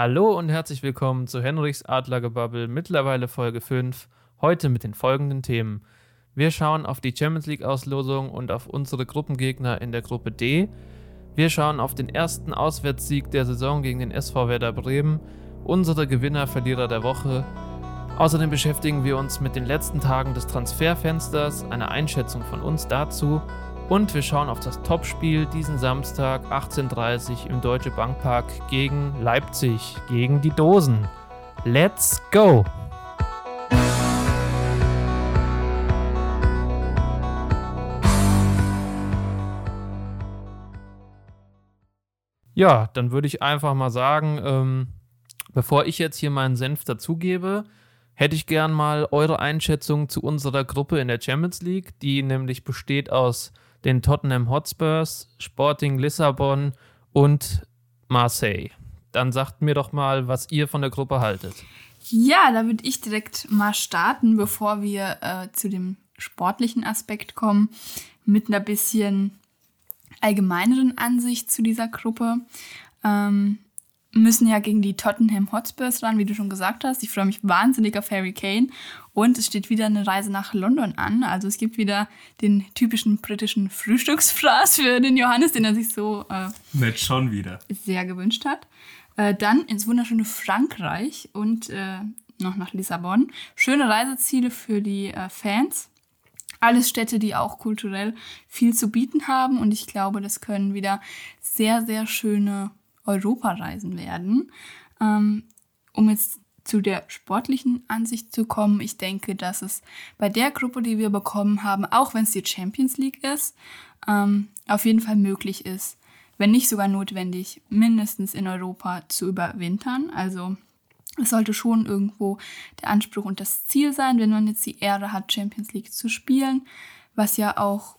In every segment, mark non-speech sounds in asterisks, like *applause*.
Hallo und herzlich willkommen zu Henrichs Adlergebabbel, mittlerweile Folge 5. Heute mit den folgenden Themen. Wir schauen auf die Champions League-Auslosung und auf unsere Gruppengegner in der Gruppe D. Wir schauen auf den ersten Auswärtssieg der Saison gegen den SV Werder Bremen, unsere Gewinner, Verlierer der Woche. Außerdem beschäftigen wir uns mit den letzten Tagen des Transferfensters, eine Einschätzung von uns dazu und wir schauen auf das Topspiel diesen Samstag 18.30 Uhr im Deutsche Bankpark gegen Leipzig, gegen die Dosen. Let's go! Ja, dann würde ich einfach mal sagen, ähm, bevor ich jetzt hier meinen Senf dazugebe, hätte ich gern mal eure Einschätzung zu unserer Gruppe in der Champions League, die nämlich besteht aus den Tottenham Hotspurs, Sporting Lissabon und Marseille. Dann sagt mir doch mal, was ihr von der Gruppe haltet. Ja, da würde ich direkt mal starten, bevor wir äh, zu dem sportlichen Aspekt kommen, mit einer bisschen allgemeineren Ansicht zu dieser Gruppe. Ähm, müssen ja gegen die Tottenham Hotspurs ran, wie du schon gesagt hast. Ich freue mich wahnsinnig auf Harry Kane. Und es steht wieder eine Reise nach London an. Also es gibt wieder den typischen britischen Frühstücksfraß für den Johannes, den er sich so äh, Nicht schon wieder. sehr gewünscht hat. Äh, dann ins wunderschöne Frankreich und äh, noch nach Lissabon. Schöne Reiseziele für die äh, Fans. Alles Städte, die auch kulturell viel zu bieten haben. Und ich glaube, das können wieder sehr, sehr schöne Europareisen werden. Ähm, um jetzt zu der sportlichen Ansicht zu kommen, ich denke, dass es bei der Gruppe, die wir bekommen haben, auch wenn es die Champions League ist, ähm, auf jeden Fall möglich ist, wenn nicht sogar notwendig, mindestens in Europa zu überwintern. Also es sollte schon irgendwo der Anspruch und das Ziel sein, wenn man jetzt die Ehre hat, Champions League zu spielen, was ja auch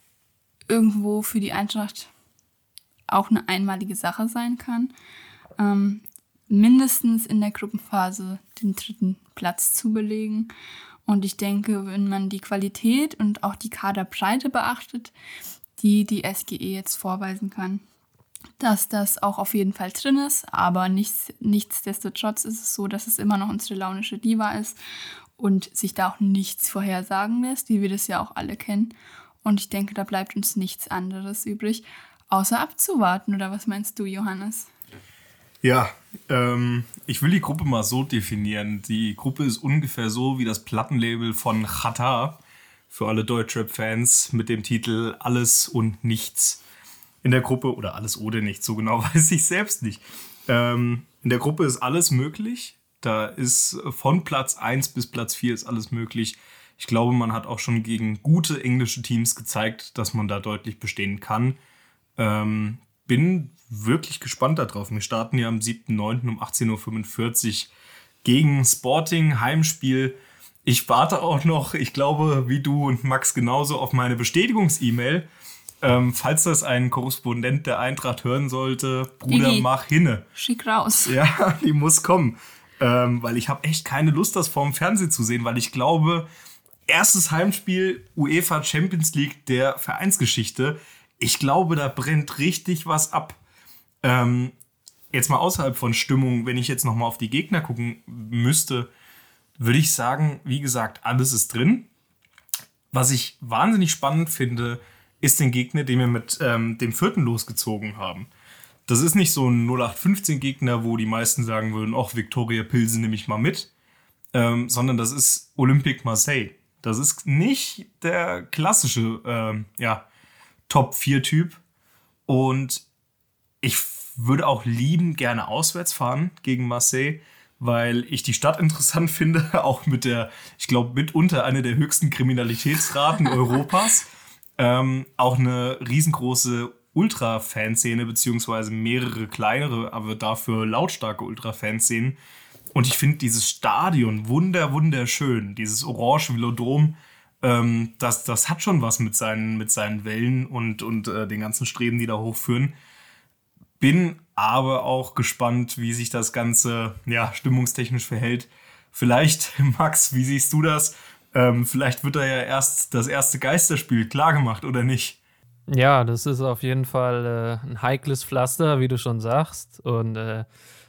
irgendwo für die Eintracht auch eine einmalige Sache sein kann, ähm, mindestens in der Gruppenphase den dritten Platz zu belegen. Und ich denke, wenn man die Qualität und auch die Kaderbreite beachtet, die die SGE jetzt vorweisen kann, dass das auch auf jeden Fall drin ist. Aber nichts, nichtsdestotrotz ist es so, dass es immer noch unsere launische Diva ist und sich da auch nichts vorhersagen lässt, wie wir das ja auch alle kennen. Und ich denke, da bleibt uns nichts anderes übrig, außer abzuwarten. Oder was meinst du, Johannes? Ja, ähm, ich will die Gruppe mal so definieren. Die Gruppe ist ungefähr so wie das Plattenlabel von Chata für alle Deutschrap-Fans mit dem Titel Alles und Nichts. In der Gruppe, oder alles oder nichts, so genau *laughs* weiß ich selbst nicht. Ähm, in der Gruppe ist alles möglich. Da ist von Platz 1 bis Platz 4 ist alles möglich. Ich glaube, man hat auch schon gegen gute englische Teams gezeigt, dass man da deutlich bestehen kann. Ähm, bin wirklich gespannt darauf. Wir starten ja am 7.9. um 18.45 Uhr gegen Sporting, Heimspiel. Ich warte auch noch, ich glaube, wie du und Max genauso, auf meine Bestätigungs-E-Mail. Ähm, falls das ein Korrespondent der Eintracht hören sollte, Bruder, Digi. mach hinne. Schick raus. *laughs* Ja, die muss kommen. Ähm, weil ich habe echt keine Lust, das vorm Fernsehen zu sehen, weil ich glaube, erstes Heimspiel UEFA Champions League der Vereinsgeschichte ich glaube, da brennt richtig was ab. Ähm, jetzt mal außerhalb von Stimmung, wenn ich jetzt noch mal auf die Gegner gucken müsste, würde ich sagen, wie gesagt, alles ist drin. Was ich wahnsinnig spannend finde, ist den Gegner, den wir mit ähm, dem vierten losgezogen haben. Das ist nicht so ein 0815-Gegner, wo die meisten sagen würden, ach, Victoria Pilsen nehme ich mal mit, ähm, sondern das ist Olympique Marseille. Das ist nicht der klassische, ähm, ja, Top-4-Typ. Und ich würde auch lieben gerne auswärts fahren gegen Marseille, weil ich die Stadt *laughs* interessant finde, auch mit der, ich glaube, mitunter eine der höchsten Kriminalitätsraten *laughs* Europas. Ähm, auch eine riesengroße Ultra-Fanszene, beziehungsweise mehrere kleinere, aber dafür lautstarke Ultra-Fanszenen. Und ich finde dieses Stadion wunder, wunderschön. Dieses orange Velodrom ähm, das, das hat schon was mit seinen, mit seinen Wellen und, und äh, den ganzen Streben, die da hochführen. Bin aber auch gespannt, wie sich das Ganze ja, stimmungstechnisch verhält. Vielleicht, *laughs* Max, wie siehst du das? Ähm, vielleicht wird da ja erst das erste Geisterspiel klargemacht, oder nicht? Ja, das ist auf jeden Fall äh, ein heikles Pflaster, wie du schon sagst. Und äh,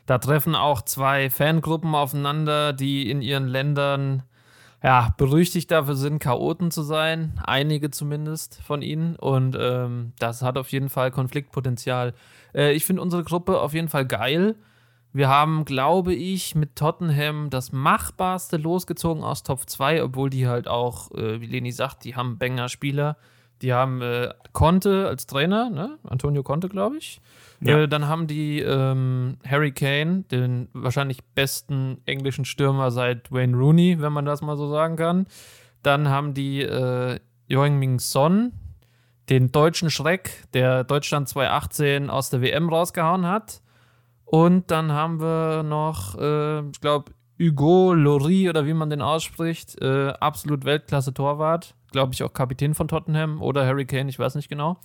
Da treffen auch zwei Fangruppen aufeinander, die in ihren Ländern ja, berüchtigt dafür sind, Chaoten zu sein. Einige zumindest von ihnen. Und ähm, das hat auf jeden Fall Konfliktpotenzial. Äh, ich finde unsere Gruppe auf jeden Fall geil. Wir haben, glaube ich, mit Tottenham das machbarste losgezogen aus Top 2, obwohl die halt auch, äh, wie Leni sagt, die haben Banger-Spieler. Die haben äh, Conte als Trainer, ne? Antonio Conte, glaube ich. Ja. Äh, dann haben die ähm, Harry Kane, den wahrscheinlich besten englischen Stürmer seit Wayne Rooney, wenn man das mal so sagen kann. Dann haben die äh, Young-Ming Son, den deutschen Schreck, der Deutschland 2018 aus der WM rausgehauen hat. Und dann haben wir noch, äh, ich glaube, Hugo Lori oder wie man den ausspricht, äh, absolut Weltklasse-Torwart. Glaube ich auch Kapitän von Tottenham oder Harry Kane, ich weiß nicht genau.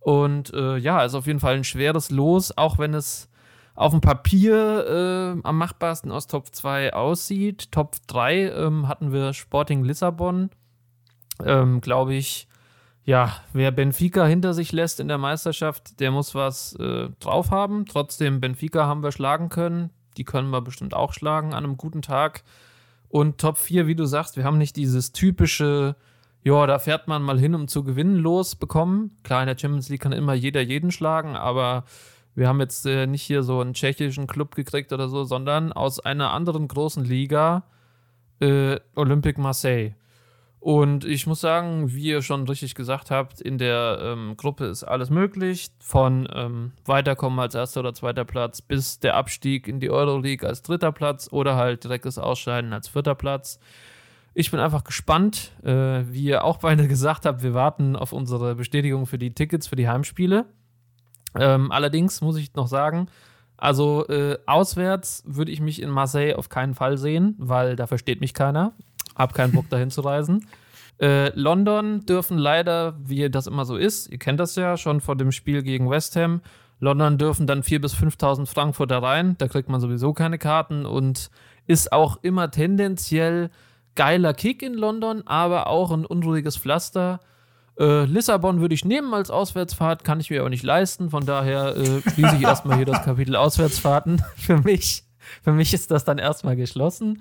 Und äh, ja, ist auf jeden Fall ein schweres Los, auch wenn es auf dem Papier äh, am machbarsten aus Top 2 aussieht. Top 3 ähm, hatten wir Sporting Lissabon. Ähm, Glaube ich, ja, wer Benfica hinter sich lässt in der Meisterschaft, der muss was äh, drauf haben. Trotzdem, Benfica haben wir schlagen können. Die können wir bestimmt auch schlagen an einem guten Tag. Und Top 4, wie du sagst, wir haben nicht dieses typische, ja, da fährt man mal hin, um zu gewinnen, losbekommen. Klar, in der Champions League kann immer jeder jeden schlagen, aber wir haben jetzt äh, nicht hier so einen tschechischen Club gekriegt oder so, sondern aus einer anderen großen Liga, äh, Olympique Marseille. Und ich muss sagen, wie ihr schon richtig gesagt habt, in der ähm, Gruppe ist alles möglich. Von ähm, Weiterkommen als erster oder zweiter Platz bis der Abstieg in die Euroleague als dritter Platz oder halt direktes Ausscheiden als vierter Platz. Ich bin einfach gespannt, äh, wie ihr auch beide *laughs* gesagt habt, wir warten auf unsere Bestätigung für die Tickets für die Heimspiele. Ähm, allerdings muss ich noch sagen, also äh, auswärts würde ich mich in Marseille auf keinen Fall sehen, weil da versteht mich keiner. Hab keinen Bock dahin zu reisen. *laughs* Äh, London dürfen leider, wie das immer so ist, ihr kennt das ja schon vor dem Spiel gegen West Ham, London dürfen dann 4.000 bis 5.000 Frankfurter rein, da kriegt man sowieso keine Karten und ist auch immer tendenziell geiler Kick in London, aber auch ein unruhiges Pflaster. Äh, Lissabon würde ich nehmen als Auswärtsfahrt, kann ich mir aber nicht leisten, von daher äh, schließe ich erstmal hier das Kapitel Auswärtsfahrten. *laughs* Für mich, für mich ist das dann erstmal geschlossen.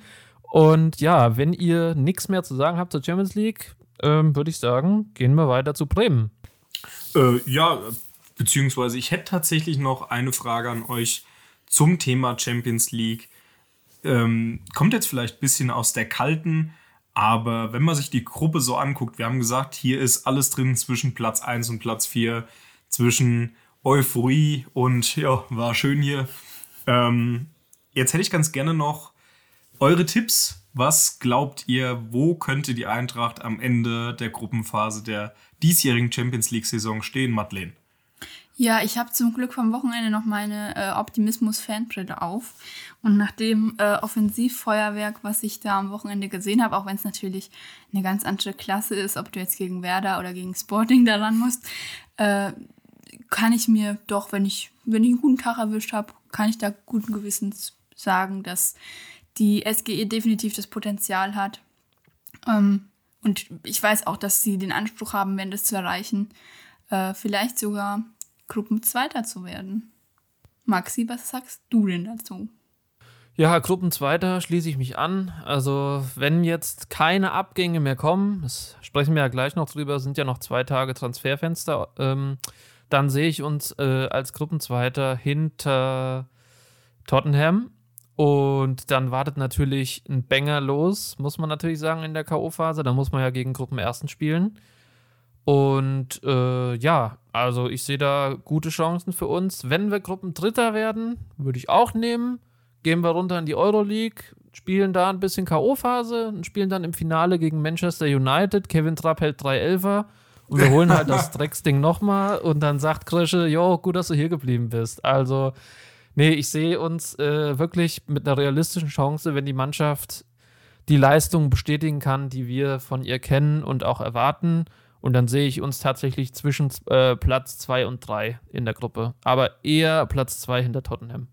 Und ja, wenn ihr nichts mehr zu sagen habt zur Champions League, ähm, würde ich sagen, gehen wir weiter zu Bremen. Äh, ja, beziehungsweise ich hätte tatsächlich noch eine Frage an euch zum Thema Champions League. Ähm, kommt jetzt vielleicht ein bisschen aus der kalten, aber wenn man sich die Gruppe so anguckt, wir haben gesagt, hier ist alles drin zwischen Platz 1 und Platz 4, zwischen Euphorie und ja, war schön hier. Ähm, jetzt hätte ich ganz gerne noch eure Tipps. Was glaubt ihr, wo könnte die Eintracht am Ende der Gruppenphase der diesjährigen Champions League-Saison stehen, Madeleine? Ja, ich habe zum Glück vom Wochenende noch meine äh, Optimismus-Fanbrille auf. Und nach dem äh, Offensivfeuerwerk, was ich da am Wochenende gesehen habe, auch wenn es natürlich eine ganz andere Klasse ist, ob du jetzt gegen Werder oder gegen Sporting daran musst, äh, kann ich mir doch, wenn ich, wenn ich einen guten Tag erwischt habe, kann ich da guten Gewissens sagen, dass die SGE definitiv das Potenzial hat. Ähm, und ich weiß auch, dass sie den Anspruch haben, wenn das zu erreichen, äh, vielleicht sogar Gruppenzweiter zu werden. Maxi, was sagst du denn dazu? Ja, Gruppenzweiter schließe ich mich an. Also, wenn jetzt keine Abgänge mehr kommen, das sprechen wir ja gleich noch drüber, sind ja noch zwei Tage Transferfenster, ähm, dann sehe ich uns äh, als Gruppenzweiter hinter Tottenham und dann wartet natürlich ein Banger los, muss man natürlich sagen, in der K.O.-Phase. Da muss man ja gegen Gruppenersten spielen. Und äh, ja, also ich sehe da gute Chancen für uns. Wenn wir Gruppendritter werden, würde ich auch nehmen. Gehen wir runter in die Euroleague, spielen da ein bisschen K.O.-Phase und spielen dann im Finale gegen Manchester United. Kevin Trapp hält 3 Elfer. Und wir holen halt *laughs* das Drecksding nochmal und dann sagt Krische, jo, gut, dass du hier geblieben bist. Also Nee, ich sehe uns äh, wirklich mit einer realistischen Chance, wenn die Mannschaft die Leistung bestätigen kann, die wir von ihr kennen und auch erwarten. Und dann sehe ich uns tatsächlich zwischen äh, Platz 2 und 3 in der Gruppe. Aber eher Platz 2 hinter Tottenham.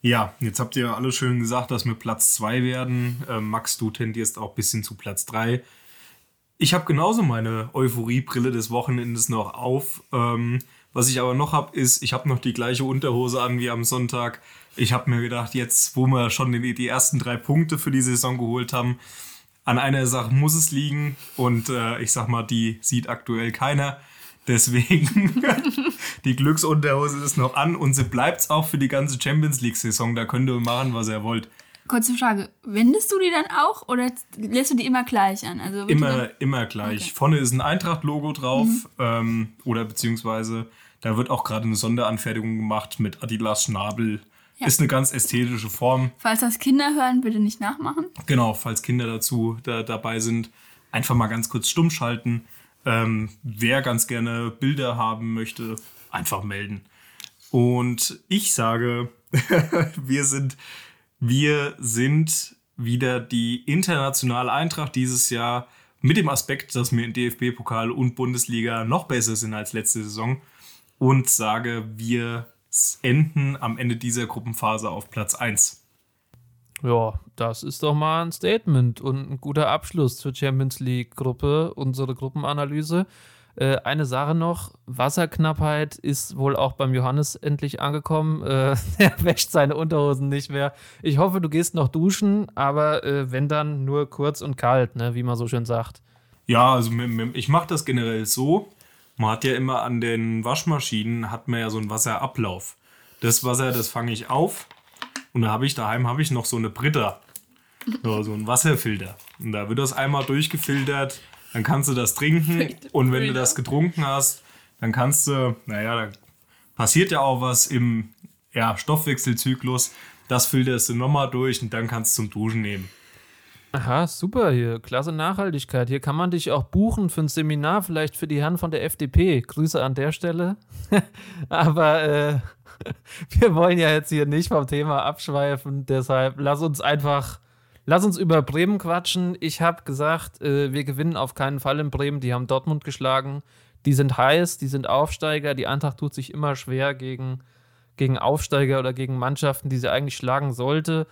Ja, jetzt habt ihr alle schön gesagt, dass wir Platz 2 werden. Äh, Max, du tendierst auch ein bisschen zu Platz 3. Ich habe genauso meine Euphoriebrille des Wochenendes noch auf. Ähm, Was ich aber noch habe, ist, ich habe noch die gleiche Unterhose an wie am Sonntag. Ich habe mir gedacht, jetzt, wo wir schon die, die ersten drei Punkte für die Saison geholt haben, an einer Sache muss es liegen. Und äh, ich sag mal, die sieht aktuell keiner. Deswegen, *laughs* die Glücksunterhose ist noch an und sie bleibt auch für die ganze Champions League-Saison. Da könnt ihr machen, was ihr wollt. Kurze Frage, wendest du die dann auch oder lässt du die immer gleich an? Also immer, immer gleich. Okay. Vorne ist ein Eintracht-Logo drauf mhm. ähm, oder beziehungsweise da wird auch gerade eine Sonderanfertigung gemacht mit Adidas Schnabel. Ja. Ist eine ganz ästhetische Form. Falls das Kinder hören, bitte nicht nachmachen. Genau, falls Kinder dazu da, dabei sind, einfach mal ganz kurz stumm schalten. Ähm, wer ganz gerne Bilder haben möchte, einfach melden. Und ich sage, *laughs* wir sind wir sind wieder die internationale Eintracht dieses Jahr mit dem Aspekt, dass wir in DFB-Pokal und Bundesliga noch besser sind als letzte Saison und sage, wir enden am Ende dieser Gruppenphase auf Platz 1. Ja, das ist doch mal ein Statement und ein guter Abschluss zur Champions League-Gruppe, unsere Gruppenanalyse. Äh, eine Sache noch: Wasserknappheit ist wohl auch beim Johannes endlich angekommen. Äh, *laughs* er wäscht seine Unterhosen nicht mehr. Ich hoffe, du gehst noch duschen, aber äh, wenn dann nur kurz und kalt, ne, wie man so schön sagt. Ja, also ich mache das generell so. Man hat ja immer an den Waschmaschinen hat man ja so einen Wasserablauf. Das Wasser, das fange ich auf und da habe ich daheim habe ich noch so eine Britta, so, so einen Wasserfilter. Und da wird das einmal durchgefiltert dann kannst du das trinken *laughs* und wenn du das getrunken hast, dann kannst du, naja, da passiert ja auch was im ja, Stoffwechselzyklus. Das filterst du nochmal durch und dann kannst du zum Duschen nehmen. Aha, super hier. Klasse Nachhaltigkeit. Hier kann man dich auch buchen für ein Seminar, vielleicht für die Herren von der FDP. Grüße an der Stelle. *laughs* Aber äh, *laughs* wir wollen ja jetzt hier nicht vom Thema abschweifen. Deshalb lass uns einfach Lass uns über Bremen quatschen. Ich habe gesagt, äh, wir gewinnen auf keinen Fall in Bremen. Die haben Dortmund geschlagen. Die sind heiß, die sind Aufsteiger. Die Eintracht tut sich immer schwer gegen, gegen Aufsteiger oder gegen Mannschaften, die sie eigentlich schlagen sollte.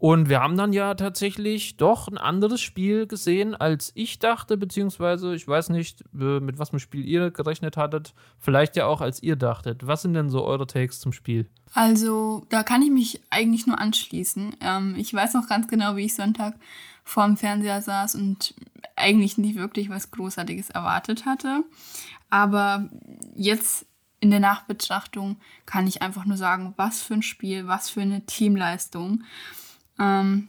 Und wir haben dann ja tatsächlich doch ein anderes Spiel gesehen, als ich dachte, beziehungsweise ich weiß nicht, äh, mit was für Spiel ihr gerechnet hattet. Vielleicht ja auch, als ihr dachtet. Was sind denn so eure Takes zum Spiel? Also, da kann ich mich eigentlich nur anschließen. Ähm, ich weiß noch ganz genau, wie ich Sonntag vor dem Fernseher saß und eigentlich nicht wirklich was Großartiges erwartet hatte. Aber jetzt in der Nachbetrachtung kann ich einfach nur sagen, was für ein Spiel, was für eine Teamleistung. Ähm,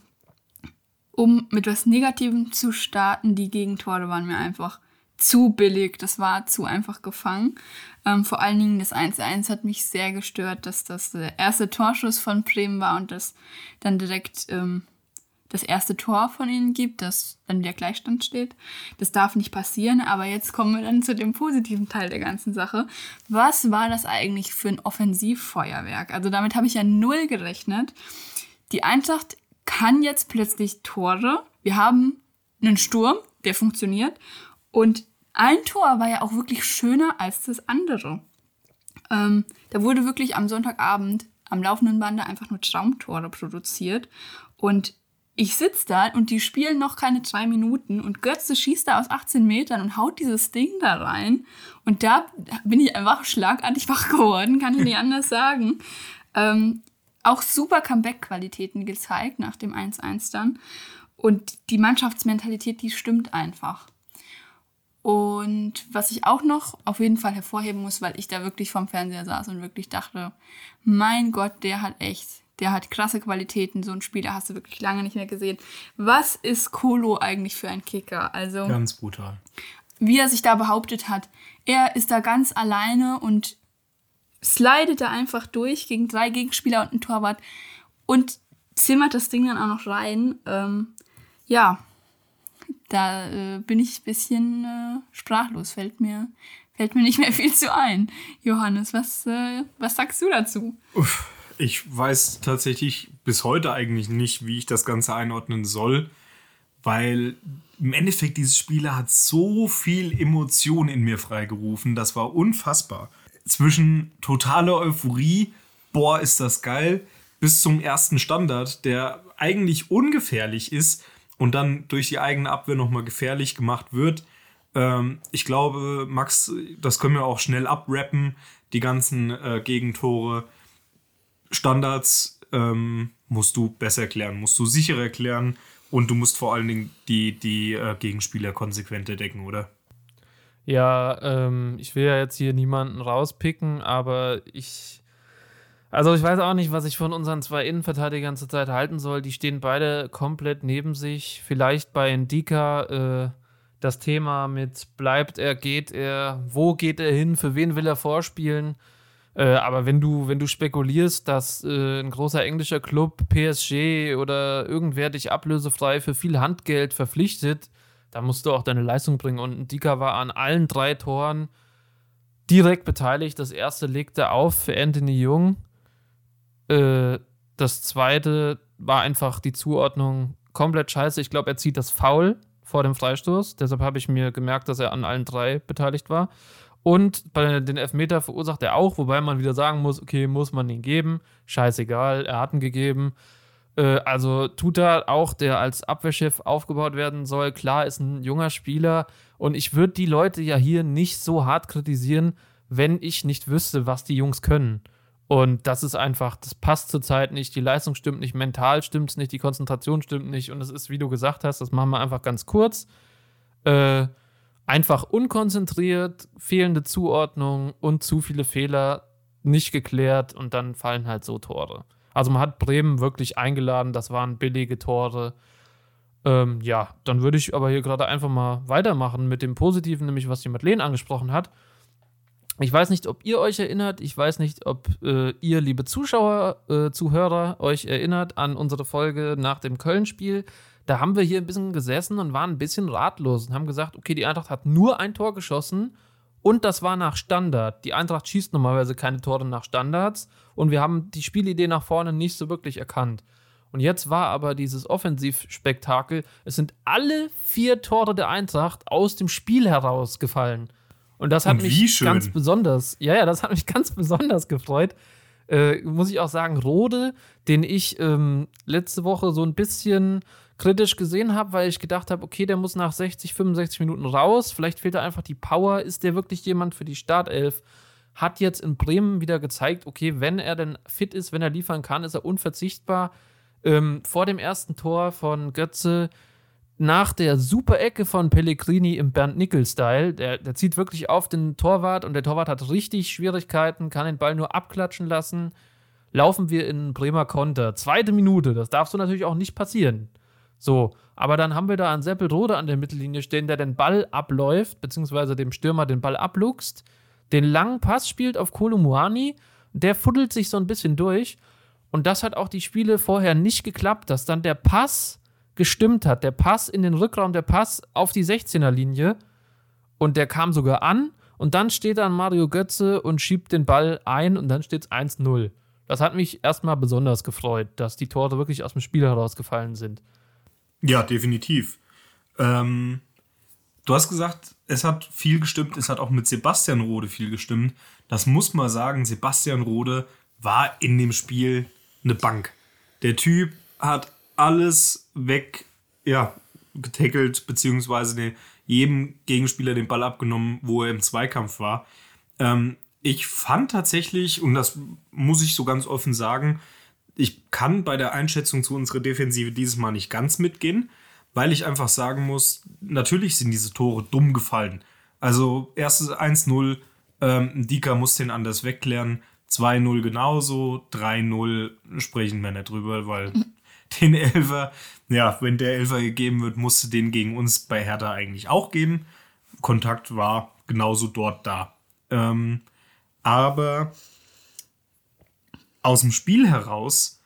um mit was Negativem zu starten, die Gegentore waren mir einfach zu billig. Das war zu einfach gefangen. Ähm, vor allen Dingen das 1-1 hat mich sehr gestört, dass das der erste Torschuss von Bremen war und das dann direkt ähm, das erste Tor von ihnen gibt, dass dann der Gleichstand steht. Das darf nicht passieren, aber jetzt kommen wir dann zu dem positiven Teil der ganzen Sache. Was war das eigentlich für ein Offensivfeuerwerk? Also damit habe ich ja null gerechnet. Die Eintracht kann jetzt plötzlich Tore. Wir haben einen Sturm, der funktioniert. Und ein Tor war ja auch wirklich schöner als das andere. Ähm, da wurde wirklich am Sonntagabend am laufenden Bande einfach nur Traumtore produziert. Und ich sitze da und die spielen noch keine drei Minuten und Götze schießt da aus 18 Metern und haut dieses Ding da rein. Und da bin ich einfach schlagartig *laughs* wach geworden, kann ich nicht anders sagen. Ähm, auch super Comeback-Qualitäten gezeigt nach dem 1-1 dann. Und die Mannschaftsmentalität, die stimmt einfach. Und was ich auch noch auf jeden Fall hervorheben muss, weil ich da wirklich vorm Fernseher saß und wirklich dachte, mein Gott, der hat echt, der hat krasse Qualitäten. So ein Spieler hast du wirklich lange nicht mehr gesehen. Was ist Kolo eigentlich für ein Kicker? Also ganz brutal. Wie er sich da behauptet hat, er ist da ganz alleine und slidet da einfach durch gegen drei Gegenspieler und einen Torwart und zimmert das Ding dann auch noch rein. Ähm, ja, da äh, bin ich ein bisschen äh, sprachlos. Fällt mir, fällt mir nicht mehr *laughs* viel zu ein. Johannes, was, äh, was sagst du dazu? Ich weiß tatsächlich bis heute eigentlich nicht, wie ich das Ganze einordnen soll, weil im Endeffekt dieses Spiel hat so viel Emotion in mir freigerufen. Das war unfassbar zwischen totaler Euphorie, boah, ist das geil, bis zum ersten Standard, der eigentlich ungefährlich ist und dann durch die eigene Abwehr nochmal gefährlich gemacht wird. Ähm, ich glaube, Max, das können wir auch schnell abrappen, die ganzen äh, Gegentore. Standards ähm, musst du besser erklären, musst du sicherer erklären und du musst vor allen Dingen die, die äh, Gegenspieler konsequenter decken, oder? Ja, ähm, ich will ja jetzt hier niemanden rauspicken, aber ich. Also ich weiß auch nicht, was ich von unseren zwei Innenverteidigern zurzeit halten soll. Die stehen beide komplett neben sich. Vielleicht bei Indika äh, das Thema mit bleibt er, geht er, wo geht er hin, für wen will er vorspielen. Äh, aber wenn du, wenn du spekulierst, dass äh, ein großer englischer Club, PSG oder irgendwer dich ablösefrei für viel Handgeld verpflichtet, da musst du auch deine Leistung bringen. Und Dika war an allen drei Toren direkt beteiligt. Das erste legte auf für Anthony Jung. Äh, das zweite war einfach die Zuordnung komplett scheiße. Ich glaube, er zieht das Foul vor dem Freistoß. Deshalb habe ich mir gemerkt, dass er an allen drei beteiligt war. Und bei den Elfmeter verursacht er auch, wobei man wieder sagen muss, okay, muss man ihn geben. Scheißegal, er hat ihn gegeben. Äh, also Tuta auch, der als Abwehrchef aufgebaut werden soll, klar, ist ein junger Spieler und ich würde die Leute ja hier nicht so hart kritisieren, wenn ich nicht wüsste, was die Jungs können. Und das ist einfach, das passt zurzeit nicht, die Leistung stimmt nicht, mental stimmt es nicht, die Konzentration stimmt nicht und es ist, wie du gesagt hast, das machen wir einfach ganz kurz. Äh, einfach unkonzentriert, fehlende Zuordnung und zu viele Fehler nicht geklärt und dann fallen halt so Tore. Also man hat Bremen wirklich eingeladen, das waren billige Tore. Ähm, ja, dann würde ich aber hier gerade einfach mal weitermachen mit dem Positiven, nämlich was die Madeleine angesprochen hat. Ich weiß nicht, ob ihr euch erinnert, ich weiß nicht, ob äh, ihr, liebe Zuschauer, äh, Zuhörer, euch erinnert an unsere Folge nach dem Köln-Spiel. Da haben wir hier ein bisschen gesessen und waren ein bisschen ratlos und haben gesagt, okay, die Eintracht hat nur ein Tor geschossen und das war nach Standard. Die Eintracht schießt normalerweise keine Tore nach Standards und wir haben die Spielidee nach vorne nicht so wirklich erkannt. Und jetzt war aber dieses Offensivspektakel, es sind alle vier Tore der Eintracht aus dem Spiel herausgefallen. Und das hat und mich schön. ganz besonders, ja, ja, das hat mich *laughs* ganz besonders gefreut. Äh, muss ich auch sagen, Rode, den ich ähm, letzte Woche so ein bisschen kritisch gesehen habe, weil ich gedacht habe, okay, der muss nach 60, 65 Minuten raus. Vielleicht fehlt da einfach die Power. Ist der wirklich jemand für die Startelf? Hat jetzt in Bremen wieder gezeigt, okay, wenn er denn fit ist, wenn er liefern kann, ist er unverzichtbar. Ähm, vor dem ersten Tor von Götze, nach der super Ecke von Pellegrini im Bernd-Nickel-Style, der, der zieht wirklich auf den Torwart und der Torwart hat richtig Schwierigkeiten, kann den Ball nur abklatschen lassen. Laufen wir in Bremer Konter. Zweite Minute, das darf so natürlich auch nicht passieren. So, aber dann haben wir da einen Seppelrode an der Mittellinie stehen, der den Ball abläuft, beziehungsweise dem Stürmer den Ball abluchst, den langen Pass spielt auf Kolumuani, der fuddelt sich so ein bisschen durch. Und das hat auch die Spiele vorher nicht geklappt, dass dann der Pass gestimmt hat. Der Pass in den Rückraum, der Pass auf die 16er-Linie. Und der kam sogar an. Und dann steht dann Mario Götze und schiebt den Ball ein und dann steht es 1-0. Das hat mich erstmal besonders gefreut, dass die Tore wirklich aus dem Spiel herausgefallen sind. Ja, definitiv. Ähm, du hast gesagt, es hat viel gestimmt, es hat auch mit Sebastian Rode viel gestimmt. Das muss man sagen, Sebastian Rode war in dem Spiel eine Bank. Der Typ hat alles weg, ja, beziehungsweise jedem Gegenspieler den Ball abgenommen, wo er im Zweikampf war. Ähm, ich fand tatsächlich, und das muss ich so ganz offen sagen, ich kann bei der Einschätzung zu unserer Defensive dieses Mal nicht ganz mitgehen, weil ich einfach sagen muss, natürlich sind diese Tore dumm gefallen. Also erstes 1-0, ähm, Dika muss den anders wegklären, 2-0 genauso, 3-0 sprechen wir nicht drüber, weil *laughs* den Elfer, ja, wenn der Elfer gegeben wird, musste den gegen uns bei Hertha eigentlich auch geben. Kontakt war genauso dort da. Ähm, aber aus dem Spiel heraus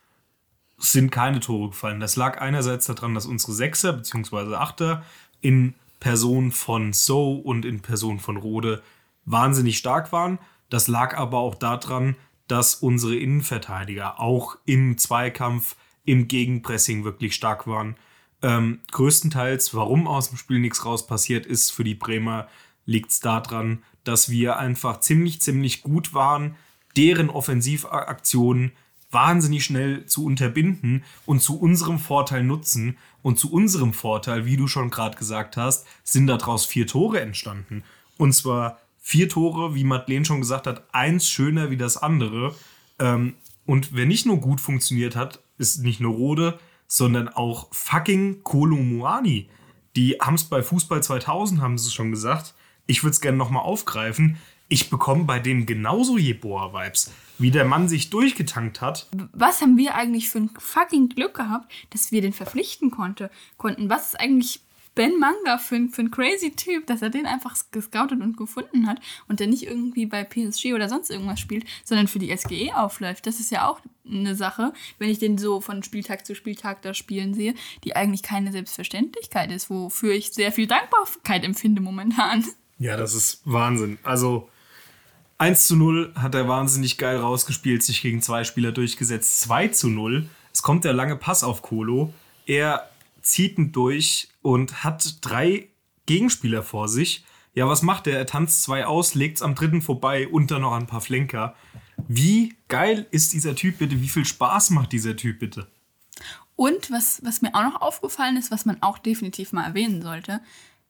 sind keine Tore gefallen. Das lag einerseits daran, dass unsere Sechser bzw. Achter in Person von So und in Person von Rode wahnsinnig stark waren. Das lag aber auch daran, dass unsere Innenverteidiger auch im Zweikampf, im Gegenpressing wirklich stark waren. Ähm, größtenteils, warum aus dem Spiel nichts raus passiert ist für die Bremer, liegt es daran, dass wir einfach ziemlich, ziemlich gut waren, deren Offensivaktionen wahnsinnig schnell zu unterbinden und zu unserem Vorteil nutzen. Und zu unserem Vorteil, wie du schon gerade gesagt hast, sind daraus vier Tore entstanden. Und zwar vier Tore, wie Madeleine schon gesagt hat, eins schöner wie das andere. Ähm, und wer nicht nur gut funktioniert hat, ist nicht nur Rode, sondern auch fucking Kolumuani. Die haben es bei Fußball 2000, haben sie schon gesagt. Ich würde es gerne nochmal aufgreifen. Ich bekomme bei dem genauso Jeboa-Vibes, wie der Mann sich durchgetankt hat. Was haben wir eigentlich für ein fucking Glück gehabt, dass wir den verpflichten konnte, konnten? Was ist eigentlich Ben Manga für, ein- für ein crazy Typ, dass er den einfach gescoutet und gefunden hat und der nicht irgendwie bei PSG oder sonst irgendwas spielt, sondern für die SGE aufläuft. Das ist ja auch eine Sache, wenn ich den so von Spieltag zu Spieltag da spielen sehe, die eigentlich keine Selbstverständlichkeit ist, wofür ich sehr viel Dankbarkeit empfinde momentan. Ja, das ist Wahnsinn. Also 1 zu 0 hat er wahnsinnig geil rausgespielt, sich gegen zwei Spieler durchgesetzt. 2 zu 0. Es kommt der lange Pass auf Kolo. Er zieht ihn durch und hat drei Gegenspieler vor sich. Ja, was macht er? Er tanzt zwei aus, legt's am dritten vorbei und dann noch ein paar Flenker. Wie geil ist dieser Typ bitte? Wie viel Spaß macht dieser Typ bitte? Und was, was mir auch noch aufgefallen ist, was man auch definitiv mal erwähnen sollte,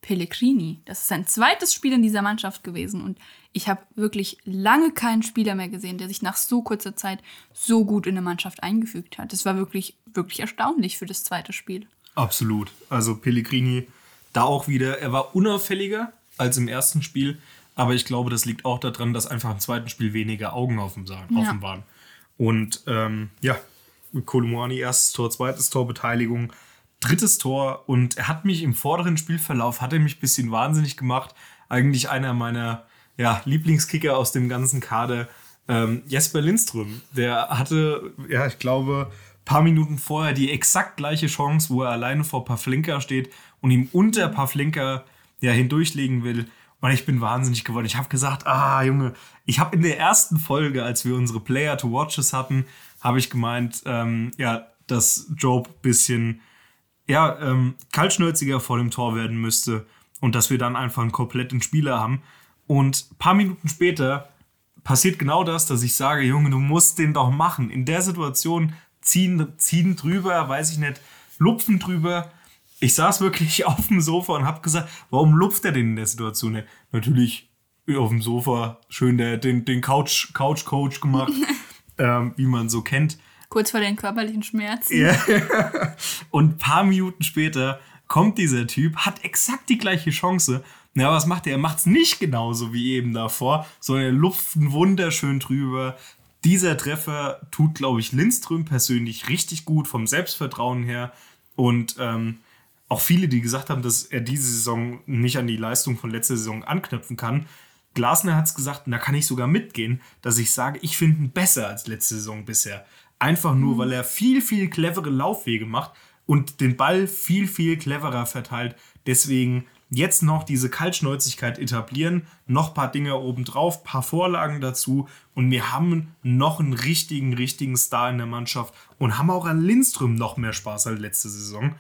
Pellegrini. Das ist sein zweites Spiel in dieser Mannschaft gewesen. Und ich habe wirklich lange keinen Spieler mehr gesehen, der sich nach so kurzer Zeit so gut in eine Mannschaft eingefügt hat. Das war wirklich, wirklich erstaunlich für das zweite Spiel. Absolut. Also Pellegrini da auch wieder, er war unauffälliger als im ersten Spiel, aber ich glaube, das liegt auch daran, dass einfach im zweiten Spiel weniger Augen offen, Ja. waren. Und ähm, ja, Kolumuani erstes Tor, zweites Tor, Beteiligung, drittes Tor und er hat mich im vorderen Spielverlauf, hat er mich ein bisschen wahnsinnig gemacht. Eigentlich einer meiner ja, Lieblingskicker aus dem ganzen Kader, ähm, Jesper Lindström. Der hatte, ja, ich glaube, paar Minuten vorher die exakt gleiche Chance, wo er alleine vor Pavlenka steht und ihm unter Pavlenka ja, hindurchlegen will. Und ich bin wahnsinnig geworden. Ich habe gesagt, ah, Junge, ich habe in der ersten Folge, als wir unsere Player to Watches hatten, habe ich gemeint, ähm, ja, dass Job ein bisschen ja, ähm, kaltschnäuziger vor dem Tor werden müsste und dass wir dann einfach einen kompletten Spieler haben. Und ein paar Minuten später passiert genau das, dass ich sage, Junge, du musst den doch machen. In der Situation ziehen, ziehen drüber, weiß ich nicht, lupfen drüber. Ich saß wirklich *laughs* auf dem Sofa und habe gesagt, warum lupft er denn in der Situation nicht? Natürlich auf dem Sofa schön der, den, den Couch, Couch Coach gemacht, *laughs* ähm, wie man so kennt. Kurz vor den körperlichen Schmerzen. Ja. *laughs* Und ein paar Minuten später kommt dieser Typ, hat exakt die gleiche Chance. Na, was macht er? Er macht es nicht genauso wie eben davor, sondern er lupft ihn wunderschön drüber. Dieser Treffer tut, glaube ich, Lindström persönlich richtig gut vom Selbstvertrauen her. Und ähm, auch viele, die gesagt haben, dass er diese Saison nicht an die Leistung von letzter Saison anknüpfen kann. Glasner hat es gesagt, und da kann ich sogar mitgehen, dass ich sage, ich finde ihn besser als letzte Saison bisher. Einfach nur, weil er viel, viel clevere Laufwege macht und den Ball viel, viel cleverer verteilt. Deswegen jetzt noch diese Kaltschnäuzigkeit etablieren, noch ein paar Dinge obendrauf, paar Vorlagen dazu und wir haben noch einen richtigen, richtigen Star in der Mannschaft und haben auch an Lindström noch mehr Spaß als letzte Saison.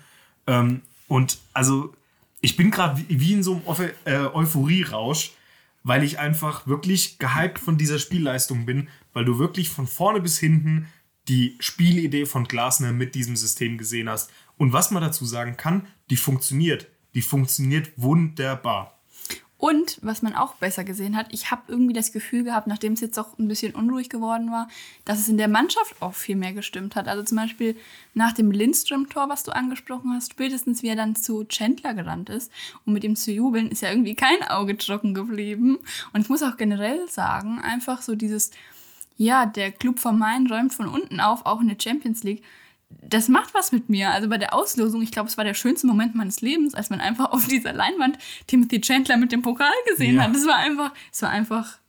Ähm, und also, ich bin gerade wie, in so einem äh, Euphorie-Rausch, weil ich einfach wirklich gehypt von dieser Spielleistung bin, weil du wirklich von vorne bis hinten die Spielidee von Glasner mit diesem System gesehen hast. Und was man dazu sagen kann, die funktioniert. Die funktioniert wunderbar. Und was man auch besser gesehen hat, ich habe irgendwie das Gefühl gehabt, nachdem es jetzt auch ein bisschen unruhig geworden war, dass es in der Mannschaft auch viel mehr gestimmt hat. Also zum Beispiel nach dem Lindström-Tor, was du angesprochen hast, spätestens wie er dann zu Chandler gerannt ist, um mit ihm zu jubeln, ist ja irgendwie kein Auge trocken geblieben. Und ich muss auch generell sagen, einfach so dieses, ja, der Club vom Main räumt von unten auf, auch in der Champions League das macht was mit mir. Also bei der Auslosung, ich glaube, es war der schönste Moment meines Lebens, als man einfach auf dieser Leinwand Timothy Chandler mit dem Pokal gesehen Ja. hat. Das war einfach, es war einfach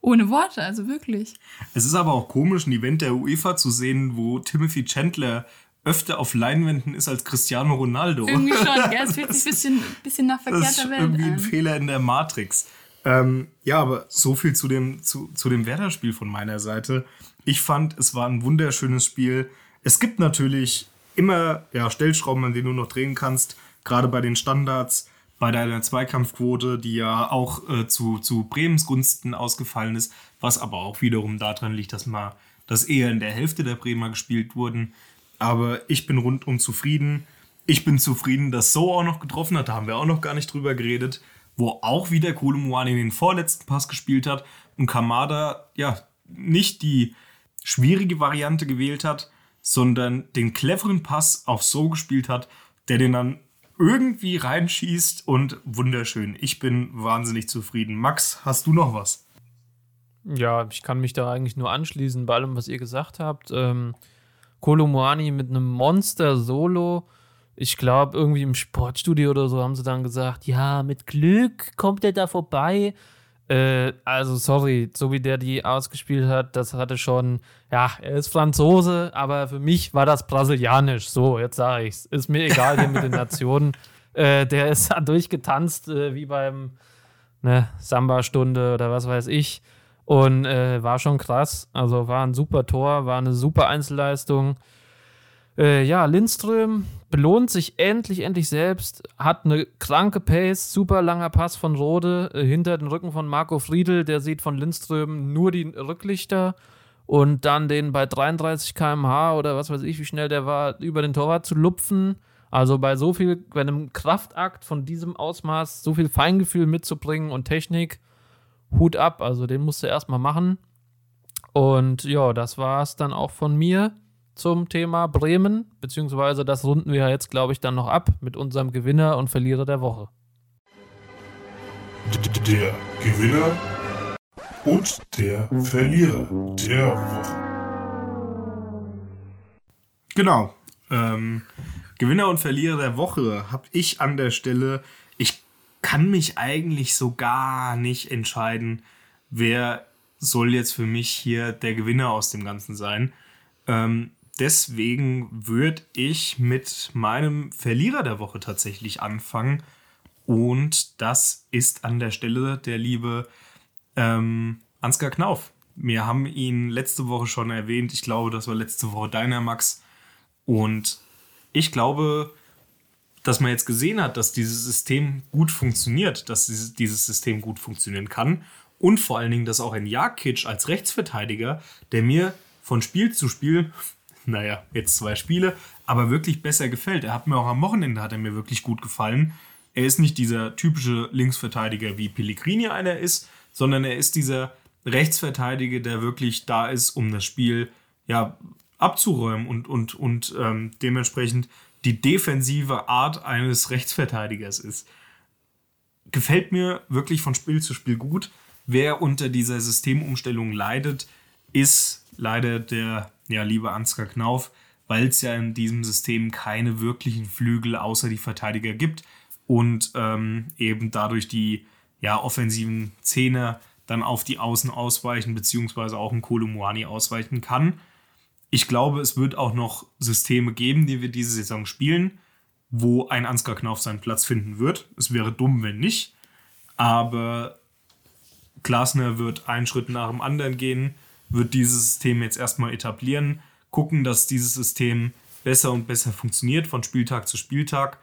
ohne Worte, also wirklich. Es ist aber auch komisch, ein Event der UEFA zu sehen, wo Timothy Chandler öfter auf Leinwänden ist als Cristiano Ronaldo. Irgendwie schon, gell? Es fühlt *laughs* sich ein bisschen, bisschen nach Das ist verkehrter Welt irgendwie ein an. Fehler in der Matrix. Ähm, ja, aber so viel zu dem, zu, zu dem Werder-Spiel von meiner Seite. Ich fand, es war ein wunderschönes Spiel. Es gibt natürlich immer ja, Stellschrauben, an denen du noch drehen kannst, gerade bei den Standards, bei deiner Zweikampfquote, die ja auch äh, zu, zu Bremens Gunsten ausgefallen ist, was aber auch wiederum daran liegt, dass man, dass eher in der Hälfte der Bremer gespielt wurden. Aber ich bin rundum zufrieden. Ich bin zufrieden, dass So auch noch getroffen hat. Da haben wir auch noch gar nicht drüber geredet. Wo auch wieder Kolumuani den vorletzten Pass gespielt hat und Kamada ja nicht die schwierige Variante gewählt hat, sondern den cleveren Pass auf So gespielt hat, der den dann irgendwie reinschießt und wunderschön. Ich bin wahnsinnig zufrieden. Max, hast du noch was? Ja, ich kann mich da eigentlich nur anschließen bei allem, was ihr gesagt habt. Ähm, Kolomoani mit einem Monster-Solo. Ich glaube, irgendwie im Sportstudio oder so haben sie dann gesagt, ja, mit Glück kommt er da vorbei. Äh, also, sorry, so wie der die ausgespielt hat, das hatte schon, ja, er ist Franzose, aber für mich war das brasilianisch. So, jetzt sage ich's. Ist mir egal hier mit den Nationen. *laughs* Äh, der ist da durchgetanzt, äh, wie beim ne, Samba-Stunde oder was weiß ich. Und äh, war schon krass. Also war ein super Tor, war eine super Einzelleistung. Äh, ja, Lindström belohnt sich endlich, endlich selbst, hat eine kranke Pace, super langer Pass von Rode äh, hinter den Rücken von Marco Friedl, der sieht von Lindström nur die Rücklichter und dann den bei 33 km/h oder was weiß ich, wie schnell der war, über den Torwart zu lupfen. Also bei so viel, bei einem Kraftakt von diesem Ausmaß, so viel Feingefühl mitzubringen und Technik, Hut ab. Also den musst du erstmal machen. Und ja, das war es dann auch von mir zum Thema Bremen, beziehungsweise das runden wir jetzt, glaube ich, dann noch ab mit unserem Gewinner und Verlierer der Woche. Der Gewinner und der Verlierer der Woche. Genau. Ähm, Gewinner und Verlierer der Woche habe ich an der Stelle. Ich kann mich eigentlich so gar nicht entscheiden, wer soll jetzt für mich hier der Gewinner aus dem Ganzen sein. Ähm, deswegen würde ich mit meinem Verlierer der Woche tatsächlich anfangen. Und das ist an der Stelle der liebe ähm, Ansgar Knauf. Wir haben ihn letzte Woche schon erwähnt. Ich glaube, das war letzte Woche deiner Max. Und ich glaube, dass man jetzt gesehen hat, dass dieses System gut funktioniert, dass dieses System gut funktionieren kann. Und vor allen Dingen, dass auch ein Jakic als Rechtsverteidiger, der mir von Spiel zu Spiel naja, jetzt zwei Spiele, aber wirklich besser gefällt. Er hat mir auch am Wochenende hat er mir wirklich gut gefallen. Er ist nicht dieser typische Linksverteidiger, wie Pellegrini einer ist, sondern er ist dieser Rechtsverteidiger, der wirklich da ist, um das Spiel ja, abzuräumen und, und, und ähm, dementsprechend die defensive Art eines Rechtsverteidigers ist. Gefällt mir wirklich von Spiel zu Spiel gut. Wer unter dieser Systemumstellung leidet, ist leider der ja, liebe Ansgar Knauf, weil es ja in diesem System keine wirklichen Flügel außer die Verteidiger gibt und ähm, eben dadurch die ja, offensiven Zehner dann auf die Außen ausweichen, beziehungsweise auch ein Kolumuani ausweichen kann. Ich glaube, es wird auch noch Systeme geben, die wir diese Saison spielen, wo ein Ansgar Knauf seinen Platz finden wird. Es wäre dumm, wenn nicht. Aber Glasner wird einen Schritt nach dem anderen gehen wird dieses System jetzt erstmal etablieren, gucken, dass dieses System besser und besser funktioniert von Spieltag zu Spieltag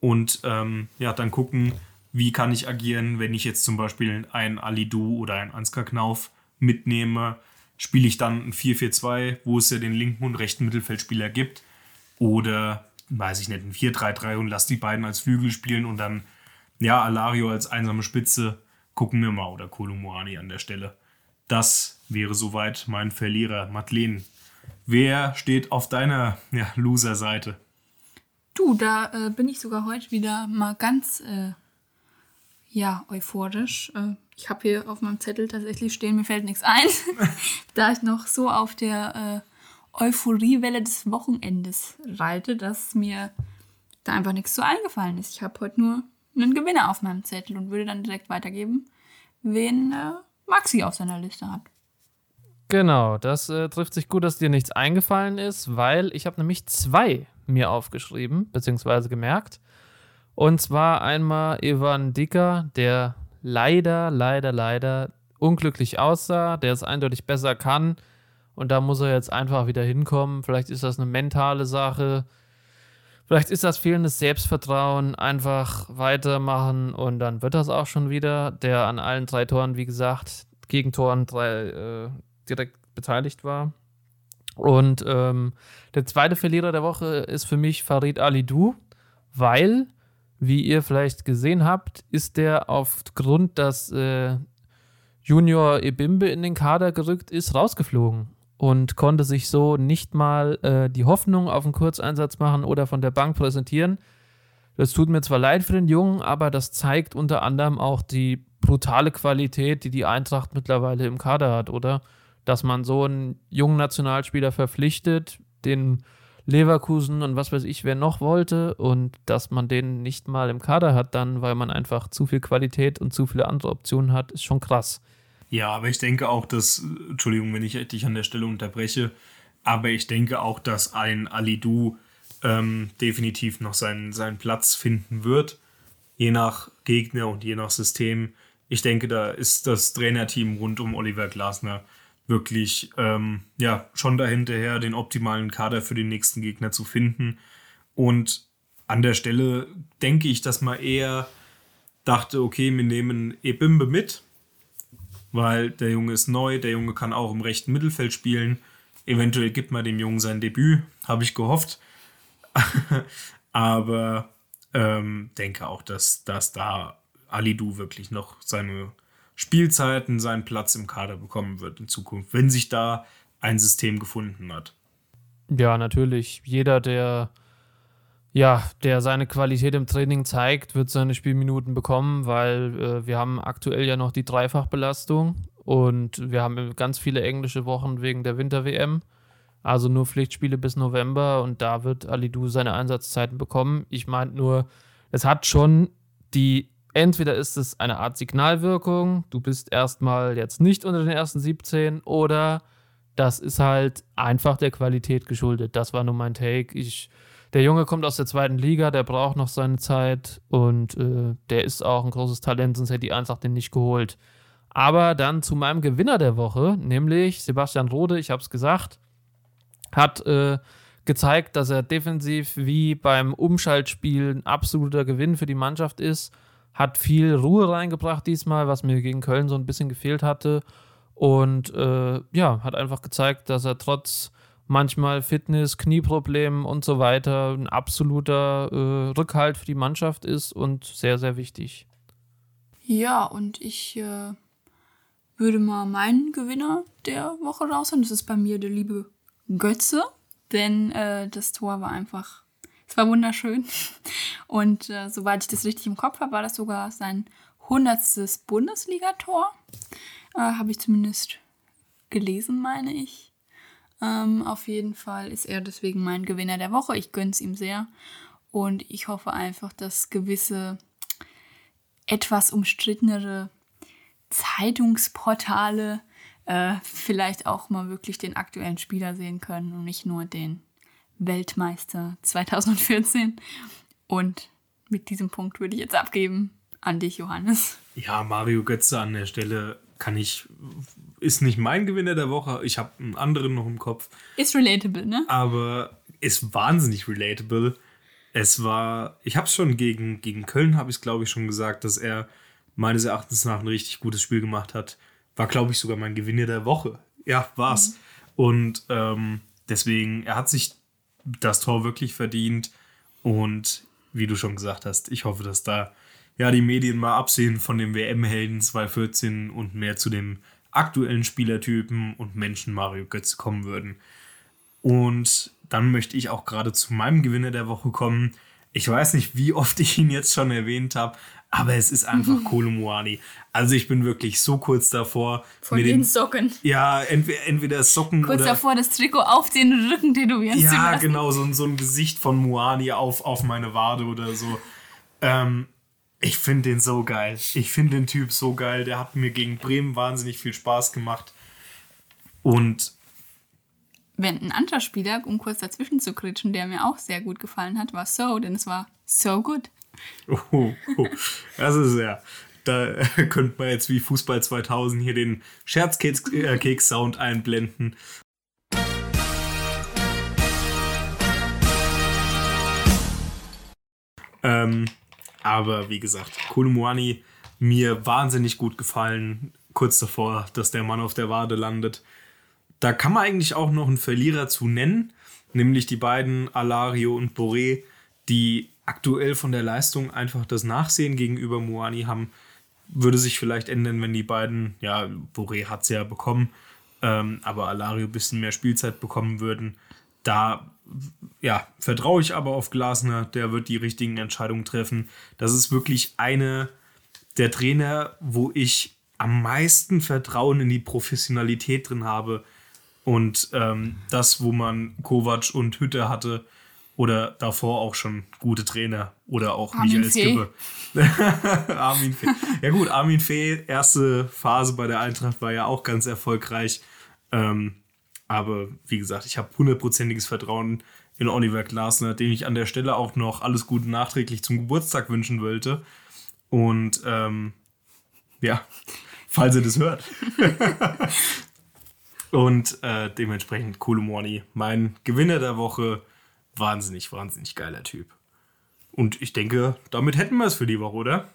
und ähm, ja, dann gucken, wie kann ich agieren, wenn ich jetzt zum Beispiel ein Alidu oder ein Ansgar Knauf mitnehme, spiele ich dann ein 4-4-2, wo es ja den linken und rechten Mittelfeldspieler gibt oder weiß ich nicht, ein 4-3-3 und lass die beiden als Flügel spielen und dann ja, Alario als einsame Spitze, gucken wir mal oder Kolumuani an der Stelle. Das wäre soweit mein Verlierer. Madeleine, wer steht auf deiner ja, Loser-Seite? Du, da äh, bin ich sogar heute wieder mal ganz äh, ja, euphorisch. Äh, ich habe hier auf meinem Zettel tatsächlich stehen, mir fällt nichts ein, *laughs* da ich noch so auf der äh, Euphoriewelle des Wochenendes reite, dass mir da einfach nichts so eingefallen ist. Ich habe heute nur einen Gewinner auf meinem Zettel und würde dann direkt weitergeben, wen äh, Maxi auf seiner Liste hat. Genau, das äh, trifft sich gut, dass dir nichts eingefallen ist, weil ich habe nämlich zwei mir aufgeschrieben, beziehungsweise gemerkt. Und zwar einmal Ivan Dicker, der leider, leider, leider unglücklich aussah, der es eindeutig besser kann. Und da muss er jetzt einfach wieder hinkommen. Vielleicht ist das eine mentale Sache. Vielleicht ist das fehlendes Selbstvertrauen. Einfach weitermachen und dann wird das auch schon wieder. Der an allen drei Toren, wie gesagt, Gegentoren drei, äh, direkt beteiligt war. Und ähm, der zweite Verlierer der Woche ist für mich Farid Alidou, weil, wie ihr vielleicht gesehen habt, ist der aufgrund, dass äh, Junior Ebimbe in den Kader gerückt ist, rausgeflogen und konnte sich so nicht mal äh, die Hoffnung auf einen Kurzeinsatz machen oder von der Bank präsentieren. Das tut mir zwar leid für den Jungen, aber das zeigt unter anderem auch die brutale Qualität, die die Eintracht mittlerweile im Kader hat, oder? Dass man so einen jungen Nationalspieler verpflichtet, den Leverkusen und was weiß ich, wer noch wollte, und dass man den nicht mal im Kader hat, dann, weil man einfach zu viel Qualität und zu viele andere Optionen hat, ist schon krass. Ja, aber ich denke auch, dass, Entschuldigung, wenn ich dich an der Stelle unterbreche, aber ich denke auch, dass ein Alidu ähm, definitiv noch seinen, seinen Platz finden wird, je nach Gegner und je nach System. Ich denke, da ist das Trainerteam rund um Oliver Glasner wirklich ähm, ja, schon dahinterher, den optimalen Kader für den nächsten Gegner zu finden. Und an der Stelle denke ich, dass man eher dachte, okay, wir nehmen Ebimbe mit, weil der Junge ist neu, der Junge kann auch im rechten Mittelfeld spielen. Eventuell gibt man dem Jungen sein Debüt, habe ich gehofft. *laughs* Aber ähm, denke auch, dass, dass da Alidu wirklich noch seine Spielzeiten, seinen Platz im Kader bekommen wird in Zukunft, wenn sich da ein System gefunden hat. Ja, natürlich. Jeder, der ja, der seine Qualität im Training zeigt, wird seine Spielminuten bekommen, weil äh, wir haben aktuell ja noch die Dreifachbelastung und wir haben ganz viele englische Wochen wegen der Winter-WM. Also nur Pflichtspiele bis November und da wird Alidu seine Einsatzzeiten bekommen. Ich meine nur, es hat schon die, entweder ist es eine Art Signalwirkung, du bist erstmal jetzt nicht unter den ersten 17 oder das ist halt einfach der Qualität geschuldet. Das war nur mein Take. Ich, der Junge kommt aus der zweiten Liga, der braucht noch seine Zeit und äh, der ist auch ein großes Talent, sonst hätte die Eintracht den nicht geholt. Aber dann zu meinem Gewinner der Woche, nämlich Sebastian Rode, ich habe es gesagt, hat äh, gezeigt, dass er defensiv wie beim Umschaltspiel ein absoluter Gewinn für die Mannschaft ist. Hat viel Ruhe reingebracht diesmal, was mir gegen Köln so ein bisschen gefehlt hatte. Und äh, ja, hat einfach gezeigt, dass er trotz manchmal Fitness, Knieproblemen und so weiter ein absoluter äh, Rückhalt für die Mannschaft ist und sehr, sehr wichtig. Ja, und ich äh, würde mal meinen Gewinner der Woche raushauen. Das ist bei mir der liebe Götze, denn äh, das Tor war einfach, war wunderschön. Und äh, soweit ich das richtig im Kopf habe, war das sogar sein hundertstes Bundesligator. Äh, habe ich zumindest gelesen, meine ich. Ähm, auf jeden Fall ist er deswegen mein Gewinner der Woche. Ich gönne es ihm sehr. Und ich hoffe einfach, dass gewisse etwas umstrittenere Zeitungsportale äh, vielleicht auch mal wirklich den aktuellen Spieler sehen können und nicht nur den Weltmeister 2014. Und mit diesem Punkt würde ich jetzt abgeben an dich, Johannes. Ja, Mario Götze an der Stelle kann ich, ist nicht mein Gewinner der Woche. Ich habe einen anderen noch im Kopf. Ist relatable, ne? Aber ist wahnsinnig relatable. Es war, ich habe es schon gegen, gegen Köln, habe ich es glaube ich schon gesagt, dass er meines Erachtens nach ein richtig gutes Spiel gemacht hat. War, glaube ich, sogar mein Gewinner der Woche. Ja, war's. Mhm. Und ähm, deswegen, er hat sich das Tor wirklich verdient. Und wie du schon gesagt hast, ich hoffe, dass da ja die Medien mal absehen von dem WM-Helden 2014 und mehr zu dem aktuellen Spielertypen und Menschen Mario Götze kommen würden. Und dann möchte ich auch gerade zu meinem Gewinner der Woche kommen. Ich weiß nicht, wie oft ich ihn jetzt schon erwähnt habe, aber es ist einfach mhm. Kolomuani. Also ich bin wirklich so kurz davor. Von den, den Socken. Ja, entweder, entweder Socken kurz oder... Kurz davor, das Trikot auf den Rücken tätowieren ja, zu Ja, genau, so, so ein Gesicht von Muani auf, auf meine Wade oder so. Ähm, ich finde den so geil. Ich finde den Typ so geil. Der hat mir gegen Bremen wahnsinnig viel Spaß gemacht. Und wenn ein anderer Spieler, um kurz dazwischen zu kritschen, der mir auch sehr gut gefallen hat, war So, denn es war so gut. Oh, oh, das ist ja. Da *laughs* könnte man jetzt wie Fußball 2000 hier den Scherzkeks-Sound einblenden. Ähm, aber wie gesagt, Kulumuani mir wahnsinnig gut gefallen. Kurz davor, dass der Mann auf der Wade landet. da kann man eigentlich auch noch einen Verlierer zu nennen, nämlich die beiden Alario und Boré, die aktuell von der Leistung einfach das Nachsehen gegenüber Moani haben. Würde sich vielleicht ändern, wenn die beiden, ja, Boré hat es ja bekommen, ähm, aber Alario ein bisschen mehr Spielzeit bekommen würden. Da ja, vertraue ich aber auf Glasner, der wird die richtigen Entscheidungen treffen. Das ist wirklich eine der Trainer, wo ich am meisten Vertrauen in die Professionalität drin habe. Und ähm, das, wo man Kovac und Hütte hatte, oder davor auch schon gute Trainer oder auch Armin Michael Skibbe. *laughs* Armin Fee. Ja gut, Armin Fee, erste Phase bei der Eintracht war ja auch ganz erfolgreich. Ähm, aber wie gesagt, ich habe hundertprozentiges Vertrauen in Oliver Glasner, dem ich an der Stelle auch noch alles Gute nachträglich zum Geburtstag wünschen wollte. Und ähm, ja, *laughs* falls ihr das hört. *laughs* Und äh, dementsprechend Kolumoni, mein Gewinner der Woche. Wahnsinnig, wahnsinnig geiler Typ. Und ich denke, damit hätten wir es für die Woche, oder?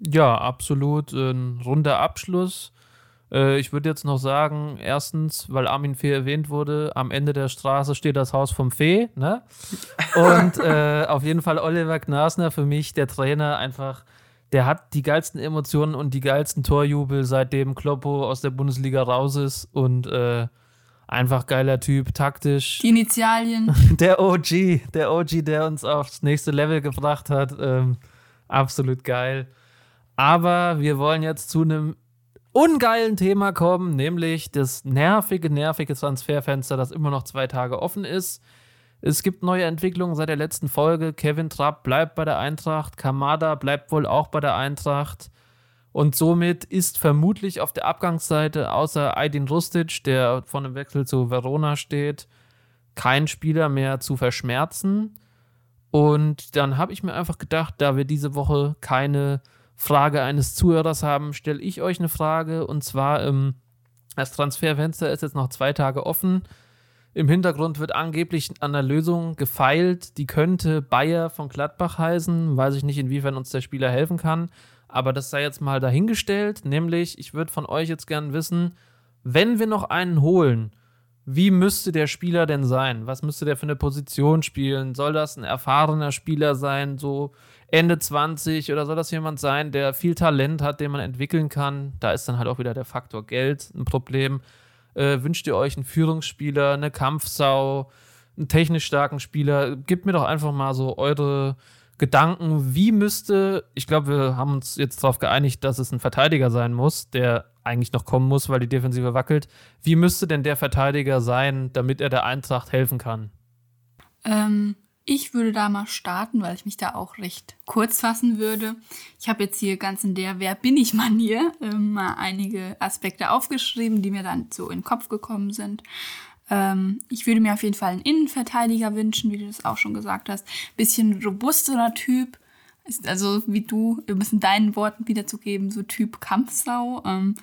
Ja, absolut. Ein runder Abschluss. Äh, ich würde jetzt noch sagen, erstens, weil Armin Fee erwähnt wurde, am Ende der Straße steht das Haus vom Fee. Ne? *laughs* Und äh, auf jeden Fall Oliver Gnasner für mich, der Trainer, einfach, der hat die geilsten Emotionen und die geilsten Torjubel, seitdem Kloppo aus der Bundesliga raus ist. Und äh, einfach geiler Typ, taktisch. Die Initialien. *laughs* Der OG, der OG, der uns aufs nächste Level gebracht hat. Ähm, absolut geil. Aber wir wollen jetzt zu einem ungeilen Thema kommen, nämlich das nervige, nervige Transferfenster, das immer noch zwei Tage offen ist. Es gibt neue Entwicklungen seit der letzten Folge. Kevin Trapp bleibt bei der Eintracht, Kamada bleibt wohl auch bei der Eintracht. Und somit ist vermutlich auf der Abgangsseite, außer Aydin Rustic, der von einem Wechsel zu Verona steht, kein Spieler mehr zu verschmerzen. Und dann habe ich mir einfach gedacht, da wir diese Woche keine Frage eines Zuhörers haben, stelle ich euch eine Frage. Und zwar, ähm, das Transferfenster ist jetzt noch zwei Tage offen. Im Hintergrund wird angeblich an der Lösung gefeilt. Die könnte Bayer von Gladbach heißen. Weiß ich nicht, inwiefern uns der Spieler helfen kann. Aber das sei jetzt mal dahingestellt. Nämlich, ich würde von euch jetzt gerne wissen, wenn wir noch einen holen, wie müsste der Spieler denn sein? Was müsste der für eine Position spielen? Soll das ein erfahrener Spieler sein, so Ende 20? Oder soll das jemand sein, der viel Talent hat, den man entwickeln kann? Da ist dann halt auch wieder der Faktor Geld ein Problem. Äh, wünscht ihr euch einen Führungsspieler, eine Kampfsau, einen technisch starken Spieler? Gebt mir doch einfach mal so eure Gedanken, wie müsste, ich glaube, wir haben uns jetzt darauf geeinigt, dass es ein Verteidiger sein muss, der eigentlich noch kommen muss, weil die Defensive wackelt. Wie müsste denn der Verteidiger sein, damit er der Eintracht helfen kann? Ähm, ich würde da mal starten, weil ich mich da auch recht kurz fassen würde. Ich habe jetzt hier ganz in der Wer bin ich Manier ähm, mal einige Aspekte aufgeschrieben, die mir dann so in den Kopf gekommen sind. Ähm, ich würde mir auf jeden Fall einen Innenverteidiger wünschen, wie du das auch schon gesagt hast. Bisschen robusterer Typ. Also wie du, um es in deinen Worten wiederzugeben, so Typ Kampfsau. Ähm,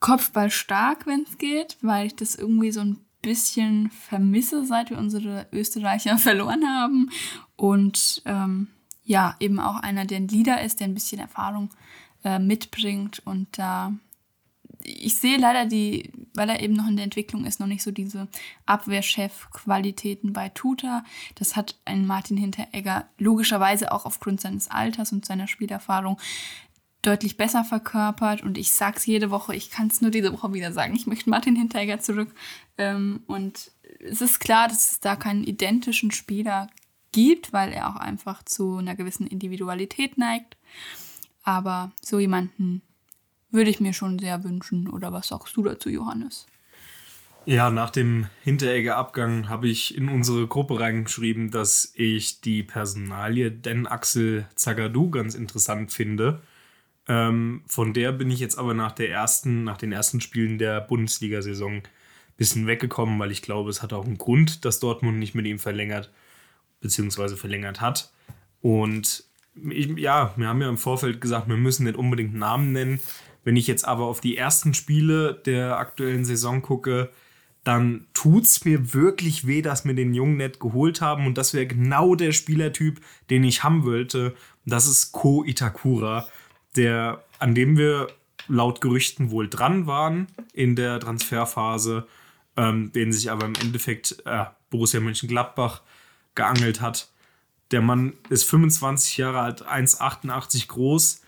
Kopfball stark, wenn es geht, weil ich das irgendwie so ein bisschen vermisse, seit wir unsere Österreicher *laughs* verloren haben. Und ähm, ja, eben auch einer, der ein Leader ist, der ein bisschen Erfahrung äh, mitbringt und da ich sehe leider die, weil er eben noch in der Entwicklung ist, noch nicht so diese Abwehrchef-Qualitäten bei Tuta. Das hat ein Martin Hinteregger logischerweise auch aufgrund seines Alters und seiner Spielerfahrung deutlich besser verkörpert. Und ich sage es jede Woche, ich kann es nur diese Woche wieder sagen. Ich möchte Martin Hinteregger zurück. Ähm, und es ist klar, dass es da keinen identischen Spieler gibt, weil er auch einfach zu einer gewissen Individualität neigt. Aber so jemanden würde ich mir schon sehr wünschen. Oder was sagst du dazu, Johannes? Ja, nach dem Hinteregger-Abgang habe ich in unsere Gruppe reingeschrieben, dass ich die Personalie Den Axel Zagadou ganz interessant finde. Ähm, von der bin ich jetzt aber nach der ersten, nach den ersten Spielen der Bundesliga-Saison ein bisschen weggekommen, weil ich glaube, es hat auch einen Grund, dass Dortmund nicht mit ihm verlängert, beziehungsweise verlängert hat. Und ich, ja, wir haben ja im Vorfeld gesagt, wir müssen nicht unbedingt Namen nennen. Wenn ich jetzt aber auf die ersten Spiele der aktuellen Saison gucke, dann tut es mir wirklich weh, dass wir den Jungen nicht geholt haben. Und das wäre genau der Spielertyp, den ich haben wollte. Das ist Ko Itakura, der, an dem wir laut Gerüchten wohl dran waren in der Transferphase, ähm, den sich aber im Endeffekt äh, Borussia Mönchengladbach geangelt hat. Der Mann ist 25 Jahre alt, 1,88 groß.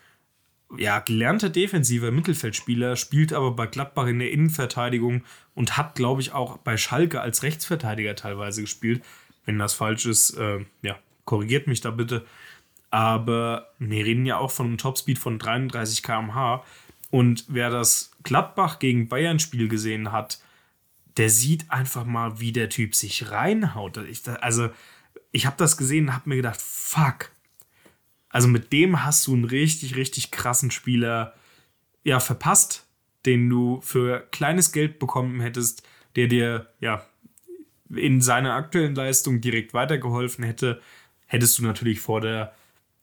Ja, gelernter defensiver Mittelfeldspieler, spielt aber bei Gladbach in der Innenverteidigung und hat, glaube ich, auch bei Schalke als Rechtsverteidiger teilweise gespielt. Wenn das falsch ist, äh, ja, korrigiert mich da bitte. Aber wir reden ja auch von einem Topspeed von 33 km/h. Und wer das Gladbach gegen Bayern-Spiel gesehen hat, der sieht einfach mal, wie der Typ sich reinhaut. Ich, also, ich habe das gesehen und habe mir gedacht, fuck. Also mit dem hast du einen richtig, richtig krassen Spieler ja verpasst, den du für kleines Geld bekommen hättest, der dir ja in seiner aktuellen Leistung direkt weitergeholfen hätte, hättest du natürlich vor der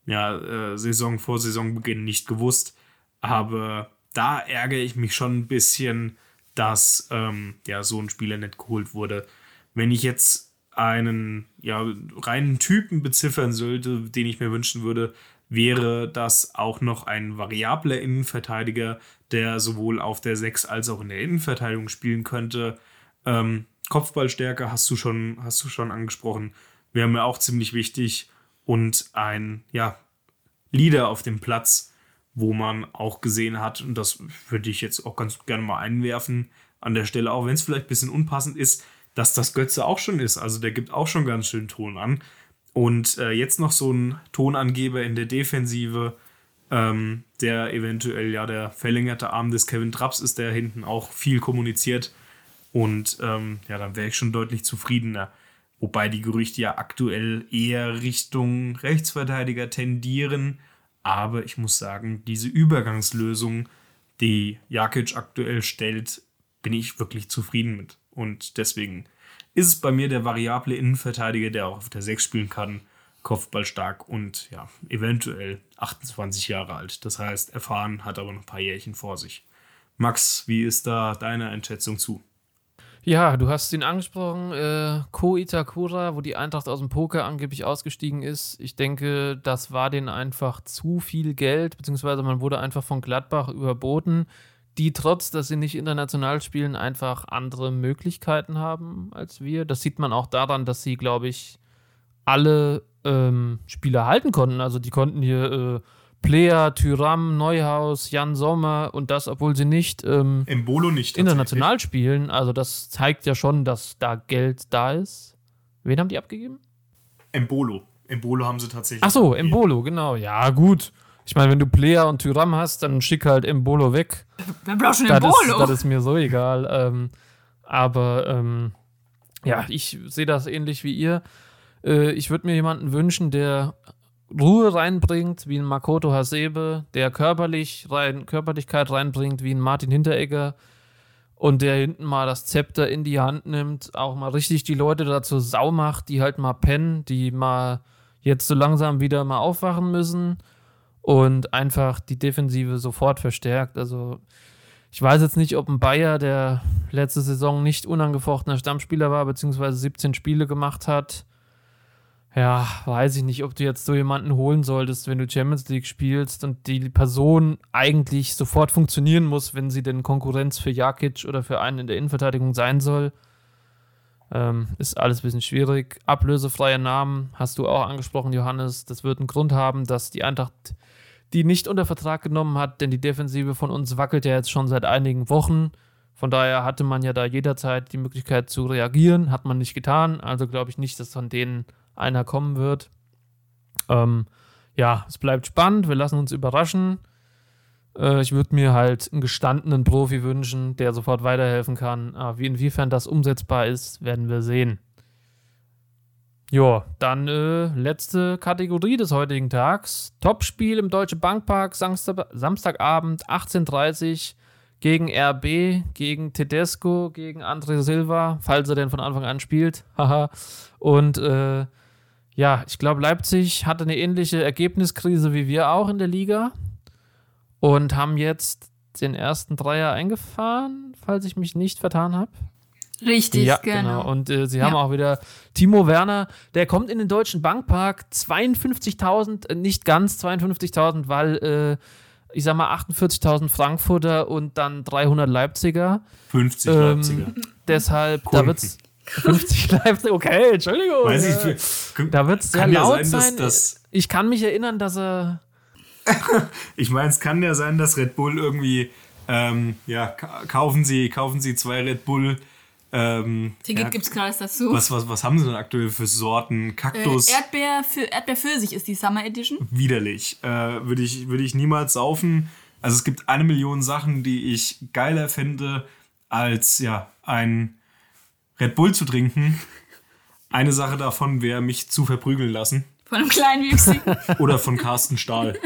ja, äh, Saison, vor Saisonbeginn nicht gewusst. Aber da ärgere ich mich schon ein bisschen, dass ähm, ja, so ein Spieler nicht geholt wurde. Wenn ich jetzt einen ja, reinen Typen beziffern sollte, den ich mir wünschen würde, wäre das auch noch ein variabler Innenverteidiger, der sowohl auf der 6 als auch in der Innenverteidigung spielen könnte. Ähm, Kopfballstärke hast du schon, hast du schon angesprochen. Wäre mir auch ziemlich wichtig. Und ein ja, Leader auf dem Platz, wo man auch gesehen hat, und das würde ich jetzt auch ganz gerne mal einwerfen an der Stelle, auch wenn es vielleicht ein bisschen unpassend ist, dass das Götze auch schon ist. Also der gibt auch schon ganz schön Ton an. Und äh, jetzt noch so ein Tonangeber in der Defensive, ähm, der eventuell ja der verlängerte Arm des Kevin Traps ist, der hinten auch viel kommuniziert. Und ähm, ja, dann wäre ich schon deutlich zufriedener. Wobei die Gerüchte ja aktuell eher Richtung Rechtsverteidiger tendieren. Aber ich muss sagen, diese Übergangslösung, die Jakic aktuell stellt, bin ich wirklich zufrieden mit. Und deswegen ist es bei mir der variable Innenverteidiger, der auch auf der 6 spielen kann, kopfballstark und ja, eventuell 28 Jahre alt. Das heißt, erfahren, hat aber noch ein paar Jährchen vor sich. Max, wie ist da deine Einschätzung zu? Ja, du hast ihn angesprochen, äh, Ko Itakura, wo die Eintracht aus dem Poker angeblich ausgestiegen ist. Ich denke, das war denen einfach zu viel Geld, beziehungsweise man wurde einfach von Gladbach überboten die trotz, dass sie nicht international spielen, einfach andere Möglichkeiten haben als wir. Das sieht man auch daran, dass sie, glaube ich, alle ähm, Spieler halten konnten. Also die konnten hier äh, Player, Tyram, Neuhaus, Jan Sommer und das, obwohl sie nicht ähm, nicht international spielen. Also das zeigt ja schon, dass da Geld da ist. Wen haben die abgegeben? Embolo. Embolo haben sie tatsächlich. Ach so, Embolo, genau. Ja, gut. Ich meine, wenn du Player und Tyram hast, dann schick halt Embolo weg. Wer braucht schon Embolo? Das, das ist mir so egal. Ähm, aber ähm, ja, ich sehe das ähnlich wie ihr. Äh, ich würde mir jemanden wünschen, der Ruhe reinbringt, wie ein Makoto Hasebe, der körperlich rein, Körperlichkeit reinbringt, wie ein Martin Hinteregger und der hinten mal das Zepter in die Hand nimmt, auch mal richtig die Leute dazu sau macht, die halt mal pennen, die mal jetzt so langsam wieder mal aufwachen müssen und einfach die Defensive sofort verstärkt. Also ich weiß jetzt nicht, ob ein Bayer, der letzte Saison nicht unangefochtener Stammspieler war, beziehungsweise 17 Spiele gemacht hat, ja, weiß ich nicht, ob du jetzt so jemanden holen solltest, wenn du Champions League spielst und die Person eigentlich sofort funktionieren muss, wenn sie denn Konkurrenz für Jakic oder für einen in der Innenverteidigung sein soll. Ähm, ist alles ein bisschen schwierig. Ablösefreie Namen hast du auch angesprochen, Johannes. Das wird einen Grund haben, dass die Eintracht die nicht unter Vertrag genommen hat, denn die Defensive von uns wackelt ja jetzt schon seit einigen Wochen. Von daher hatte man ja da jederzeit die Möglichkeit zu reagieren, hat man nicht getan. Also glaube ich nicht, dass von denen einer kommen wird. Ähm, ja, es bleibt spannend, wir lassen uns überraschen. Äh, ich würde mir halt einen gestandenen Profi wünschen, der sofort weiterhelfen kann. Aber wie inwiefern das umsetzbar ist, werden wir sehen. Ja, dann äh, letzte Kategorie des heutigen Tags. Topspiel im Deutsche Bankpark, Samstag, Samstagabend, 18.30 Uhr gegen RB, gegen Tedesco, gegen André Silva, falls er denn von Anfang an spielt. *laughs* Haha. Und äh, ja, ich glaube, Leipzig hatte eine ähnliche Ergebniskrise wie wir auch in der Liga und haben jetzt den ersten Dreier eingefahren, falls ich mich nicht vertan habe. Richtig, ja, genau. genau. Und äh, sie haben auch wieder Timo Werner, der kommt in den Deutschen Bankpark, 52.000, äh, nicht ganz 52.000, weil äh, ich sag mal 48.000 Frankfurter und dann 300 Leipziger. 50 Ähm, Leipziger. Deshalb, da Kunden. wird's 50 *laughs* Leipzig, okay, Entschuldigung. Weiß äh, ich, da wird es sehr ja laut sein, dass sein. das- ich kann mich erinnern, dass er. *laughs* Ich meine, es kann ja sein, dass Red Bull irgendwie, ähm, ja, ka- kaufen Sie, kaufen Sie zwei Red Bull. Ähm, Ticket ja, gibt's gerade dazu. was, was, was haben Sie denn aktuell für Sorten? äh, Kaktus, Erdbeer für Erdbeer Pfirsich ist die Summer Edition. widerlich. Äh, Würde ich, würde ich niemals saufen. Also es gibt eine Million Sachen, die ich geiler fände, als ja, ein Red Bull zu trinken. Eine Sache davon wäre, mich zu verprügeln lassen. Von einem kleinen Wüchsigen. Oder von Carsten Stahl.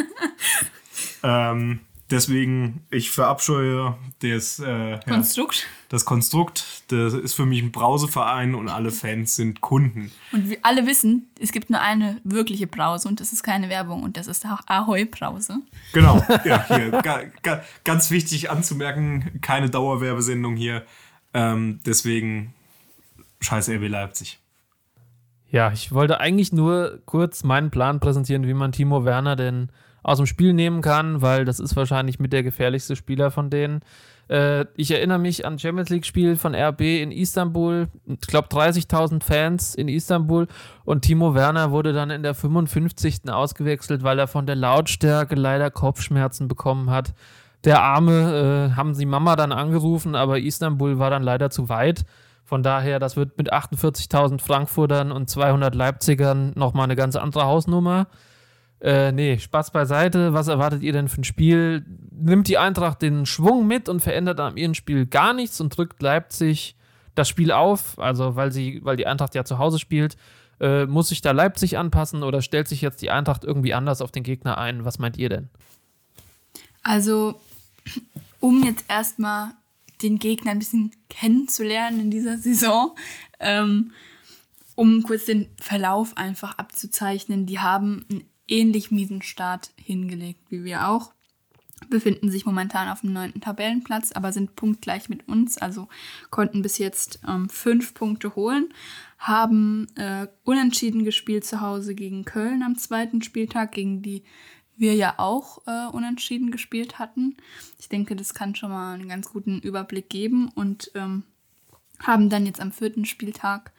*laughs* ähm, deswegen, ich verabscheue das, äh, ja, Konstrukt. das Konstrukt. Das ist für mich ein Brauseverein und alle Fans sind Kunden. Und wir alle wissen, es gibt nur eine wirkliche Brause und das ist keine Werbung und das ist auch Ahoi Brause. Genau, *laughs* ja, hier, ga, ga, ganz wichtig anzumerken, keine Dauerwerbesendung hier. Ähm, deswegen, scheiß RB Leipzig. Ja, ich wollte eigentlich nur kurz meinen Plan präsentieren, wie man Timo Werner denn aus dem Spiel nehmen kann, weil das ist wahrscheinlich mit der gefährlichste Spieler von denen. Äh, ich erinnere mich an Champions League-Spiel von RB in Istanbul. Ich glaube 30.000 Fans in Istanbul und Timo Werner wurde dann in der 55. ausgewechselt, weil er von der Lautstärke leider Kopfschmerzen bekommen hat. Der Arme äh, haben sie Mama dann angerufen, aber Istanbul war dann leider zu weit. Von daher, das wird mit 48.000 Frankfurtern und 200 Leipzigern nochmal eine ganz andere Hausnummer. Äh, nee, Spaß beiseite. Was erwartet ihr denn für ein Spiel? Nimmt die Eintracht den Schwung mit und verändert am ihrem Spiel gar nichts und drückt Leipzig das Spiel auf? Also, weil, sie, weil die Eintracht ja zu Hause spielt. Äh, muss sich da Leipzig anpassen oder stellt sich jetzt die Eintracht irgendwie anders auf den Gegner ein? Was meint ihr denn? Also, um jetzt erstmal den Gegner ein bisschen kennenzulernen in dieser Saison, ähm, um kurz den Verlauf einfach abzuzeichnen, die haben einen ähnlich miesen Start hingelegt wie wir auch. Befinden sich momentan auf dem neunten Tabellenplatz, aber sind punktgleich mit uns, also konnten bis jetzt ähm, fünf Punkte holen, haben äh, unentschieden gespielt zu Hause gegen Köln am zweiten Spieltag, gegen die wir ja auch äh, unentschieden gespielt hatten. Ich denke, das kann schon mal einen ganz guten Überblick geben und ähm, haben dann jetzt am vierten Spieltag,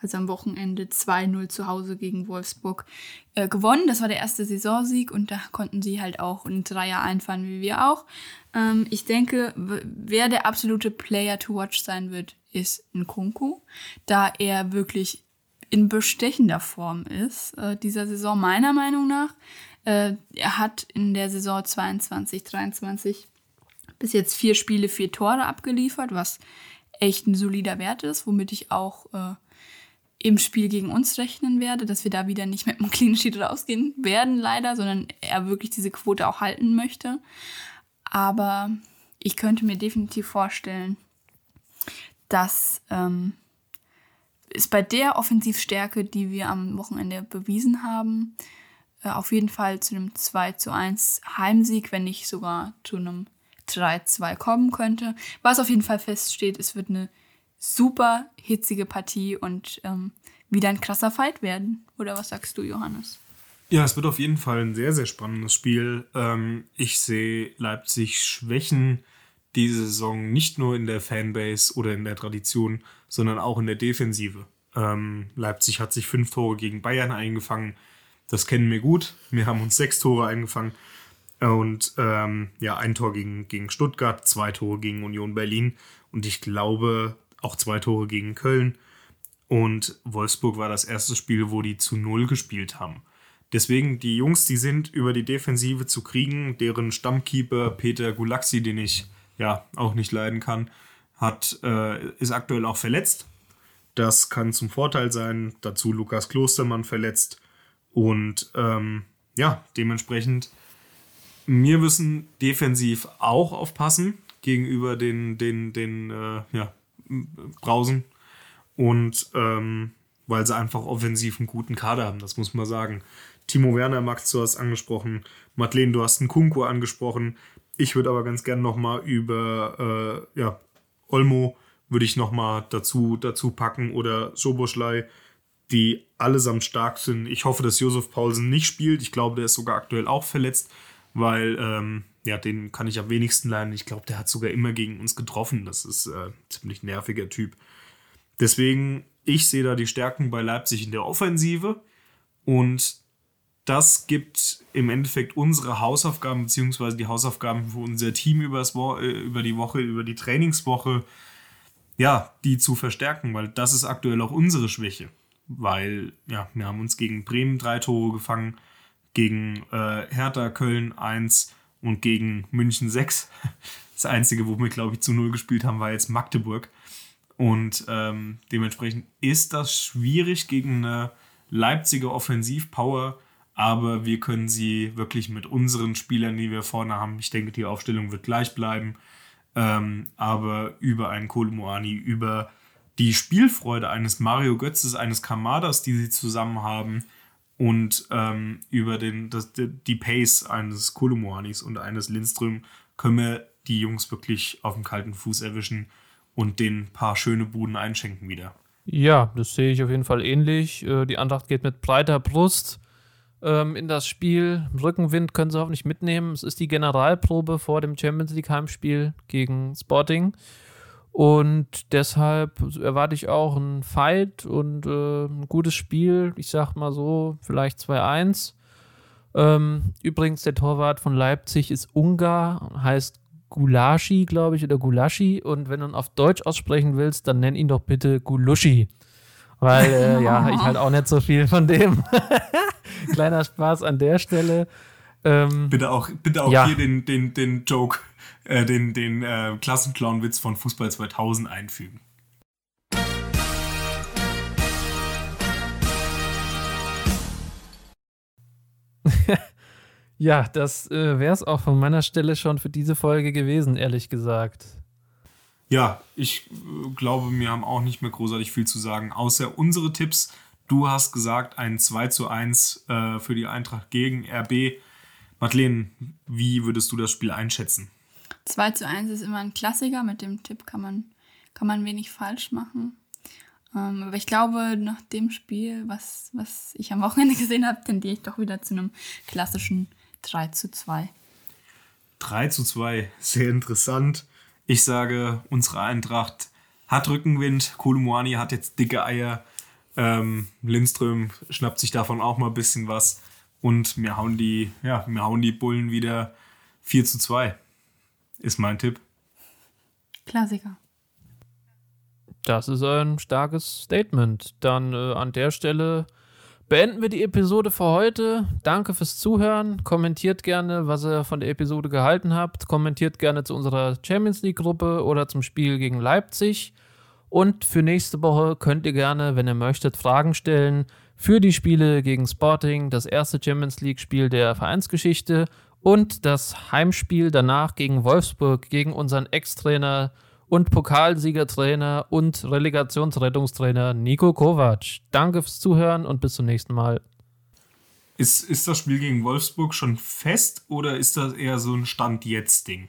also am Wochenende, 2-0 zu Hause gegen Wolfsburg äh, gewonnen. Das war der erste Saisonsieg und da konnten sie halt auch einen Dreier einfahren, wie wir auch. Ähm, ich denke, wer der absolute Player to watch sein wird, ist Nkunku, da er wirklich in bestechender Form ist, äh, dieser Saison meiner Meinung nach. Äh, er hat in der Saison 22, 23 bis jetzt vier Spiele, vier Tore abgeliefert, was echt ein solider Wert ist, womit ich auch äh, im Spiel gegen uns rechnen werde, dass wir da wieder nicht mit einem Clean Sheet rausgehen werden, leider, sondern er wirklich diese Quote auch halten möchte. Aber ich könnte mir definitiv vorstellen, dass ähm, es bei der Offensivstärke, die wir am Wochenende bewiesen haben, äh, auf jeden Fall zu einem 2 zu 1 Heimsieg, wenn nicht sogar zu einem 3-2 kommen könnte. Was auf jeden Fall feststeht, es wird eine super hitzige Partie und ähm, wieder ein krasser Fight werden. Oder was sagst du, Johannes? Ja, es wird auf jeden Fall ein sehr, sehr spannendes Spiel. Ähm, ich sehe Leipzig Schwächen diese Saison nicht nur in der Fanbase oder in der Tradition, sondern auch in der Defensive. Ähm, Leipzig hat sich fünf Tore gegen Bayern eingefangen. Das kennen wir gut. Wir haben uns sechs Tore eingefangen. Und ähm, ja, ein Tor gegen, gegen Stuttgart, zwei Tore gegen Union Berlin und ich glaube auch zwei Tore gegen Köln. Und Wolfsburg war das erste Spiel, wo die zu Null gespielt haben. Deswegen, die Jungs, die sind über die Defensive zu kriegen. Deren Stammkeeper Peter Gulaxi, den ich ja auch nicht leiden kann, hat, äh, ist aktuell auch verletzt. Das kann zum Vorteil sein. Dazu Lukas Klostermann verletzt. Und ähm, ja, dementsprechend, wir müssen defensiv auch aufpassen gegenüber den, den, den äh, ja, Brausen. Und ähm, weil sie einfach offensiv einen guten Kader haben, das muss man sagen. Timo Werner, Max, du hast angesprochen. Madeleine, du hast einen Kunku angesprochen. Ich würde aber ganz gern nochmal über äh, ja, Olmo würde ich nochmal dazu, dazu packen oder Soboschlei, die allesamt stark sind. Ich hoffe, dass Josef Paulsen nicht spielt. Ich glaube, der ist sogar aktuell auch verletzt, weil ähm, ja, den kann ich am wenigsten leiden. Ich glaube, der hat sogar immer gegen uns getroffen. Das ist äh, ziemlich nerviger Typ. Deswegen, ich sehe da die Stärken bei Leipzig in der Offensive und das gibt im Endeffekt unsere Hausaufgaben beziehungsweise die Hausaufgaben für unser Team Wo äh, über die Woche, über die Trainingswoche, ja, die zu verstärken, weil das ist aktuell auch unsere Schwäche. Weil, ja, wir haben uns gegen Bremen drei Tore gefangen, gegen äh, Hertha Köln eins und gegen München sechs. *laughs* Das Einzige, wo wir, glaube ich, zu null gespielt haben, war jetzt Magdeburg. Und ähm, dementsprechend ist das schwierig gegen eine Leipziger Offensivpower, aber wir können sie wirklich mit unseren Spielern, die wir vorne haben, ich denke, die Aufstellung wird gleich bleiben, ähm, aber über einen Kolomoani, über die Spielfreude eines Mario Götzes, eines Kamadas, die sie zusammen haben und ähm, über den, das, die Pace eines Kolomoanis und eines Lindström können wir die Jungs wirklich auf dem kalten Fuß erwischen und den paar schöne Buden einschenken wieder. Ja, das sehe ich auf jeden Fall ähnlich. Äh, die Andacht geht mit breiter Brust ähm, in das Spiel. Rückenwind können sie hoffentlich mitnehmen. Es ist die Generalprobe vor dem Champions League Heimspiel gegen Sporting. Und deshalb erwarte ich auch einen Fight und äh, ein gutes Spiel. Ich sag mal so, vielleicht 2-1. Ähm, übrigens, der Torwart von Leipzig ist Ungar, heißt Gulaschi, glaube ich, oder Gulaschi. Und wenn du ihn auf Deutsch aussprechen willst, dann nenn ihn doch bitte Guluschi. Weil, äh, ja, ich halt auch nicht so viel von dem. *laughs* Kleiner Spaß an der Stelle. Ähm, bitte auch, bitte auch ja. hier den, den, den Joke äh, den, den äh, Klassenclown-Witz von Fußball 2000 einfügen. *laughs* ja, das äh, wäre es auch von meiner Stelle schon für diese Folge gewesen, ehrlich gesagt. Ja, ich äh, glaube, wir haben auch nicht mehr großartig viel zu sagen, außer unsere Tipps. Du hast gesagt, ein 2 zu 1 äh, für die Eintracht gegen RB. Madeleine, wie würdest du das Spiel einschätzen? 2 zu 1 ist immer ein Klassiker. Mit dem Tipp kann man, kann man wenig falsch machen. Ähm, aber ich glaube, nach dem Spiel, was, was ich am Wochenende *laughs* gesehen habe, tendiere ich doch wieder zu einem klassischen 3 zu 2. 3 zu 2, sehr interessant. Ich sage, unsere Eintracht hat Rückenwind. Kolumuani hat jetzt dicke Eier. Ähm, Lindström schnappt sich davon auch mal ein bisschen was. Und wir hauen die, ja, wir hauen die Bullen wieder 4 zu 2 ist mein Tipp. Klassiker. Das ist ein starkes Statement. Dann äh, an der Stelle beenden wir die Episode für heute. Danke fürs Zuhören. Kommentiert gerne, was ihr von der Episode gehalten habt. Kommentiert gerne zu unserer Champions League-Gruppe oder zum Spiel gegen Leipzig. Und für nächste Woche könnt ihr gerne, wenn ihr möchtet, Fragen stellen für die Spiele gegen Sporting, das erste Champions League-Spiel der Vereinsgeschichte und das Heimspiel danach gegen Wolfsburg, gegen unseren Ex-Trainer und Pokalsiegertrainer und Relegationsrettungstrainer Nico Kovac. Danke fürs Zuhören und bis zum nächsten Mal. Ist, ist das Spiel gegen Wolfsburg schon fest oder ist das eher so ein Stand-Jetzt-Ding?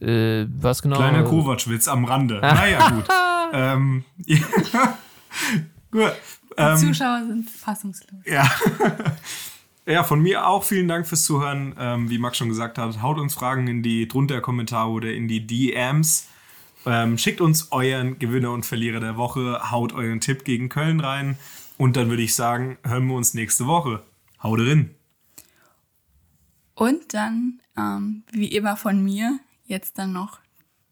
Äh, was genau? Kleiner Kovac-Witz am Rande. naja, gut. *laughs* ähm, *laughs* gut. Die ähm, Zuschauer sind fassungslos. Ja. *laughs* Ja, von mir auch vielen Dank fürs Zuhören. Ähm, wie Max schon gesagt hat, haut uns Fragen in die drunter Kommentare oder in die DMs. Ähm, schickt uns euren Gewinner und Verlierer der Woche, haut euren Tipp gegen Köln rein. Und dann würde ich sagen, hören wir uns nächste Woche. Haut rein. Und dann, ähm, wie immer von mir, jetzt dann noch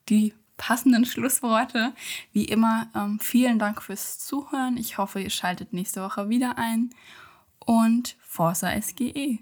die passenden Schlussworte. Wie immer, ähm, vielen Dank fürs Zuhören. Ich hoffe, ihr schaltet nächste Woche wieder ein und Forza SGE.